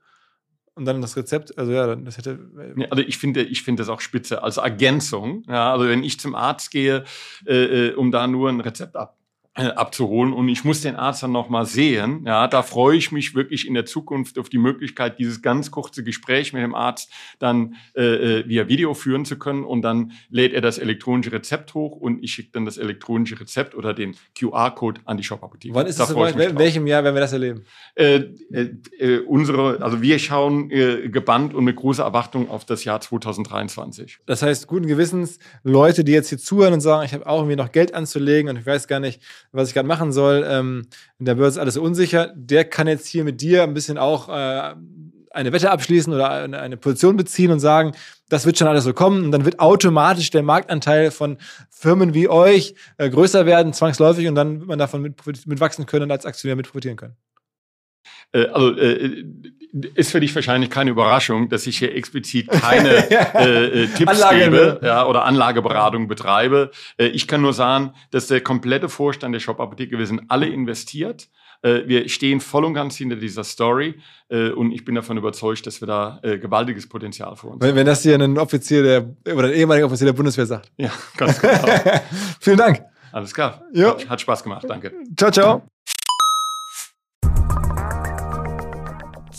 Und dann das Rezept, also ja, das hätte. Ja, also ich finde, ich finde das auch spitze als Ergänzung. Ja, also wenn ich zum Arzt gehe, äh, äh um da nur ein Rezept ab, äh, abzuholen und ich muss den Arzt dann noch mal sehen. Ja, da freue ich mich wirklich in der Zukunft auf die Möglichkeit, dieses ganz kurze Gespräch mit dem Arzt dann äh, äh via Video führen zu können und dann lädt er das elektronische Rezept hoch und ich schicke dann das elektronische Rezept oder den QR-Code an die Shop-Apotheke. Wann ist da das soweit? In welchem Jahr werden wir das erleben? Äh, äh, äh, unsere, also wir schauen äh, gebannt und mit großer Erwartung auf das Jahr 2023. Das heißt, guten Gewissens, Leute, die jetzt hier zuhören und sagen, ich habe auch irgendwie noch Geld anzulegen und ich weiß gar nicht, was ich gerade machen soll. Ähm, in der Börse alles unsicher. Der kann jetzt hier mit dir ein bisschen auch äh, eine Wette abschließen oder eine, eine, Position beziehen und sagen, das wird schon alles so kommen. Und dann wird automatisch der Marktanteil von Firmen wie euch äh, größer werden, zwangsläufig, und dann wird man davon mit, mit wachsen können und als Aktionär mit profitieren können. Äh, also äh, ist für dich wahrscheinlich keine Überraschung, dass ich hier explizit keine *laughs* äh, äh, Tipps Anlage, gebe ja, oder Anlageberatung betreibe. Äh, ich kann nur sagen, dass der komplette Vorstand der Shop-Apotheke, wir sind alle investiert. Wir stehen voll und ganz hinter dieser Story und ich bin davon überzeugt, dass wir da gewaltiges Potenzial für uns wenn, haben. Wenn das hier ein Offizier der, oder ein ehemaliger Offizier der Bundeswehr sagt. Ja, ganz genau. *laughs* Vielen Dank. Alles klar. Jo. Hat, hat Spaß gemacht. Danke. Ciao, ciao.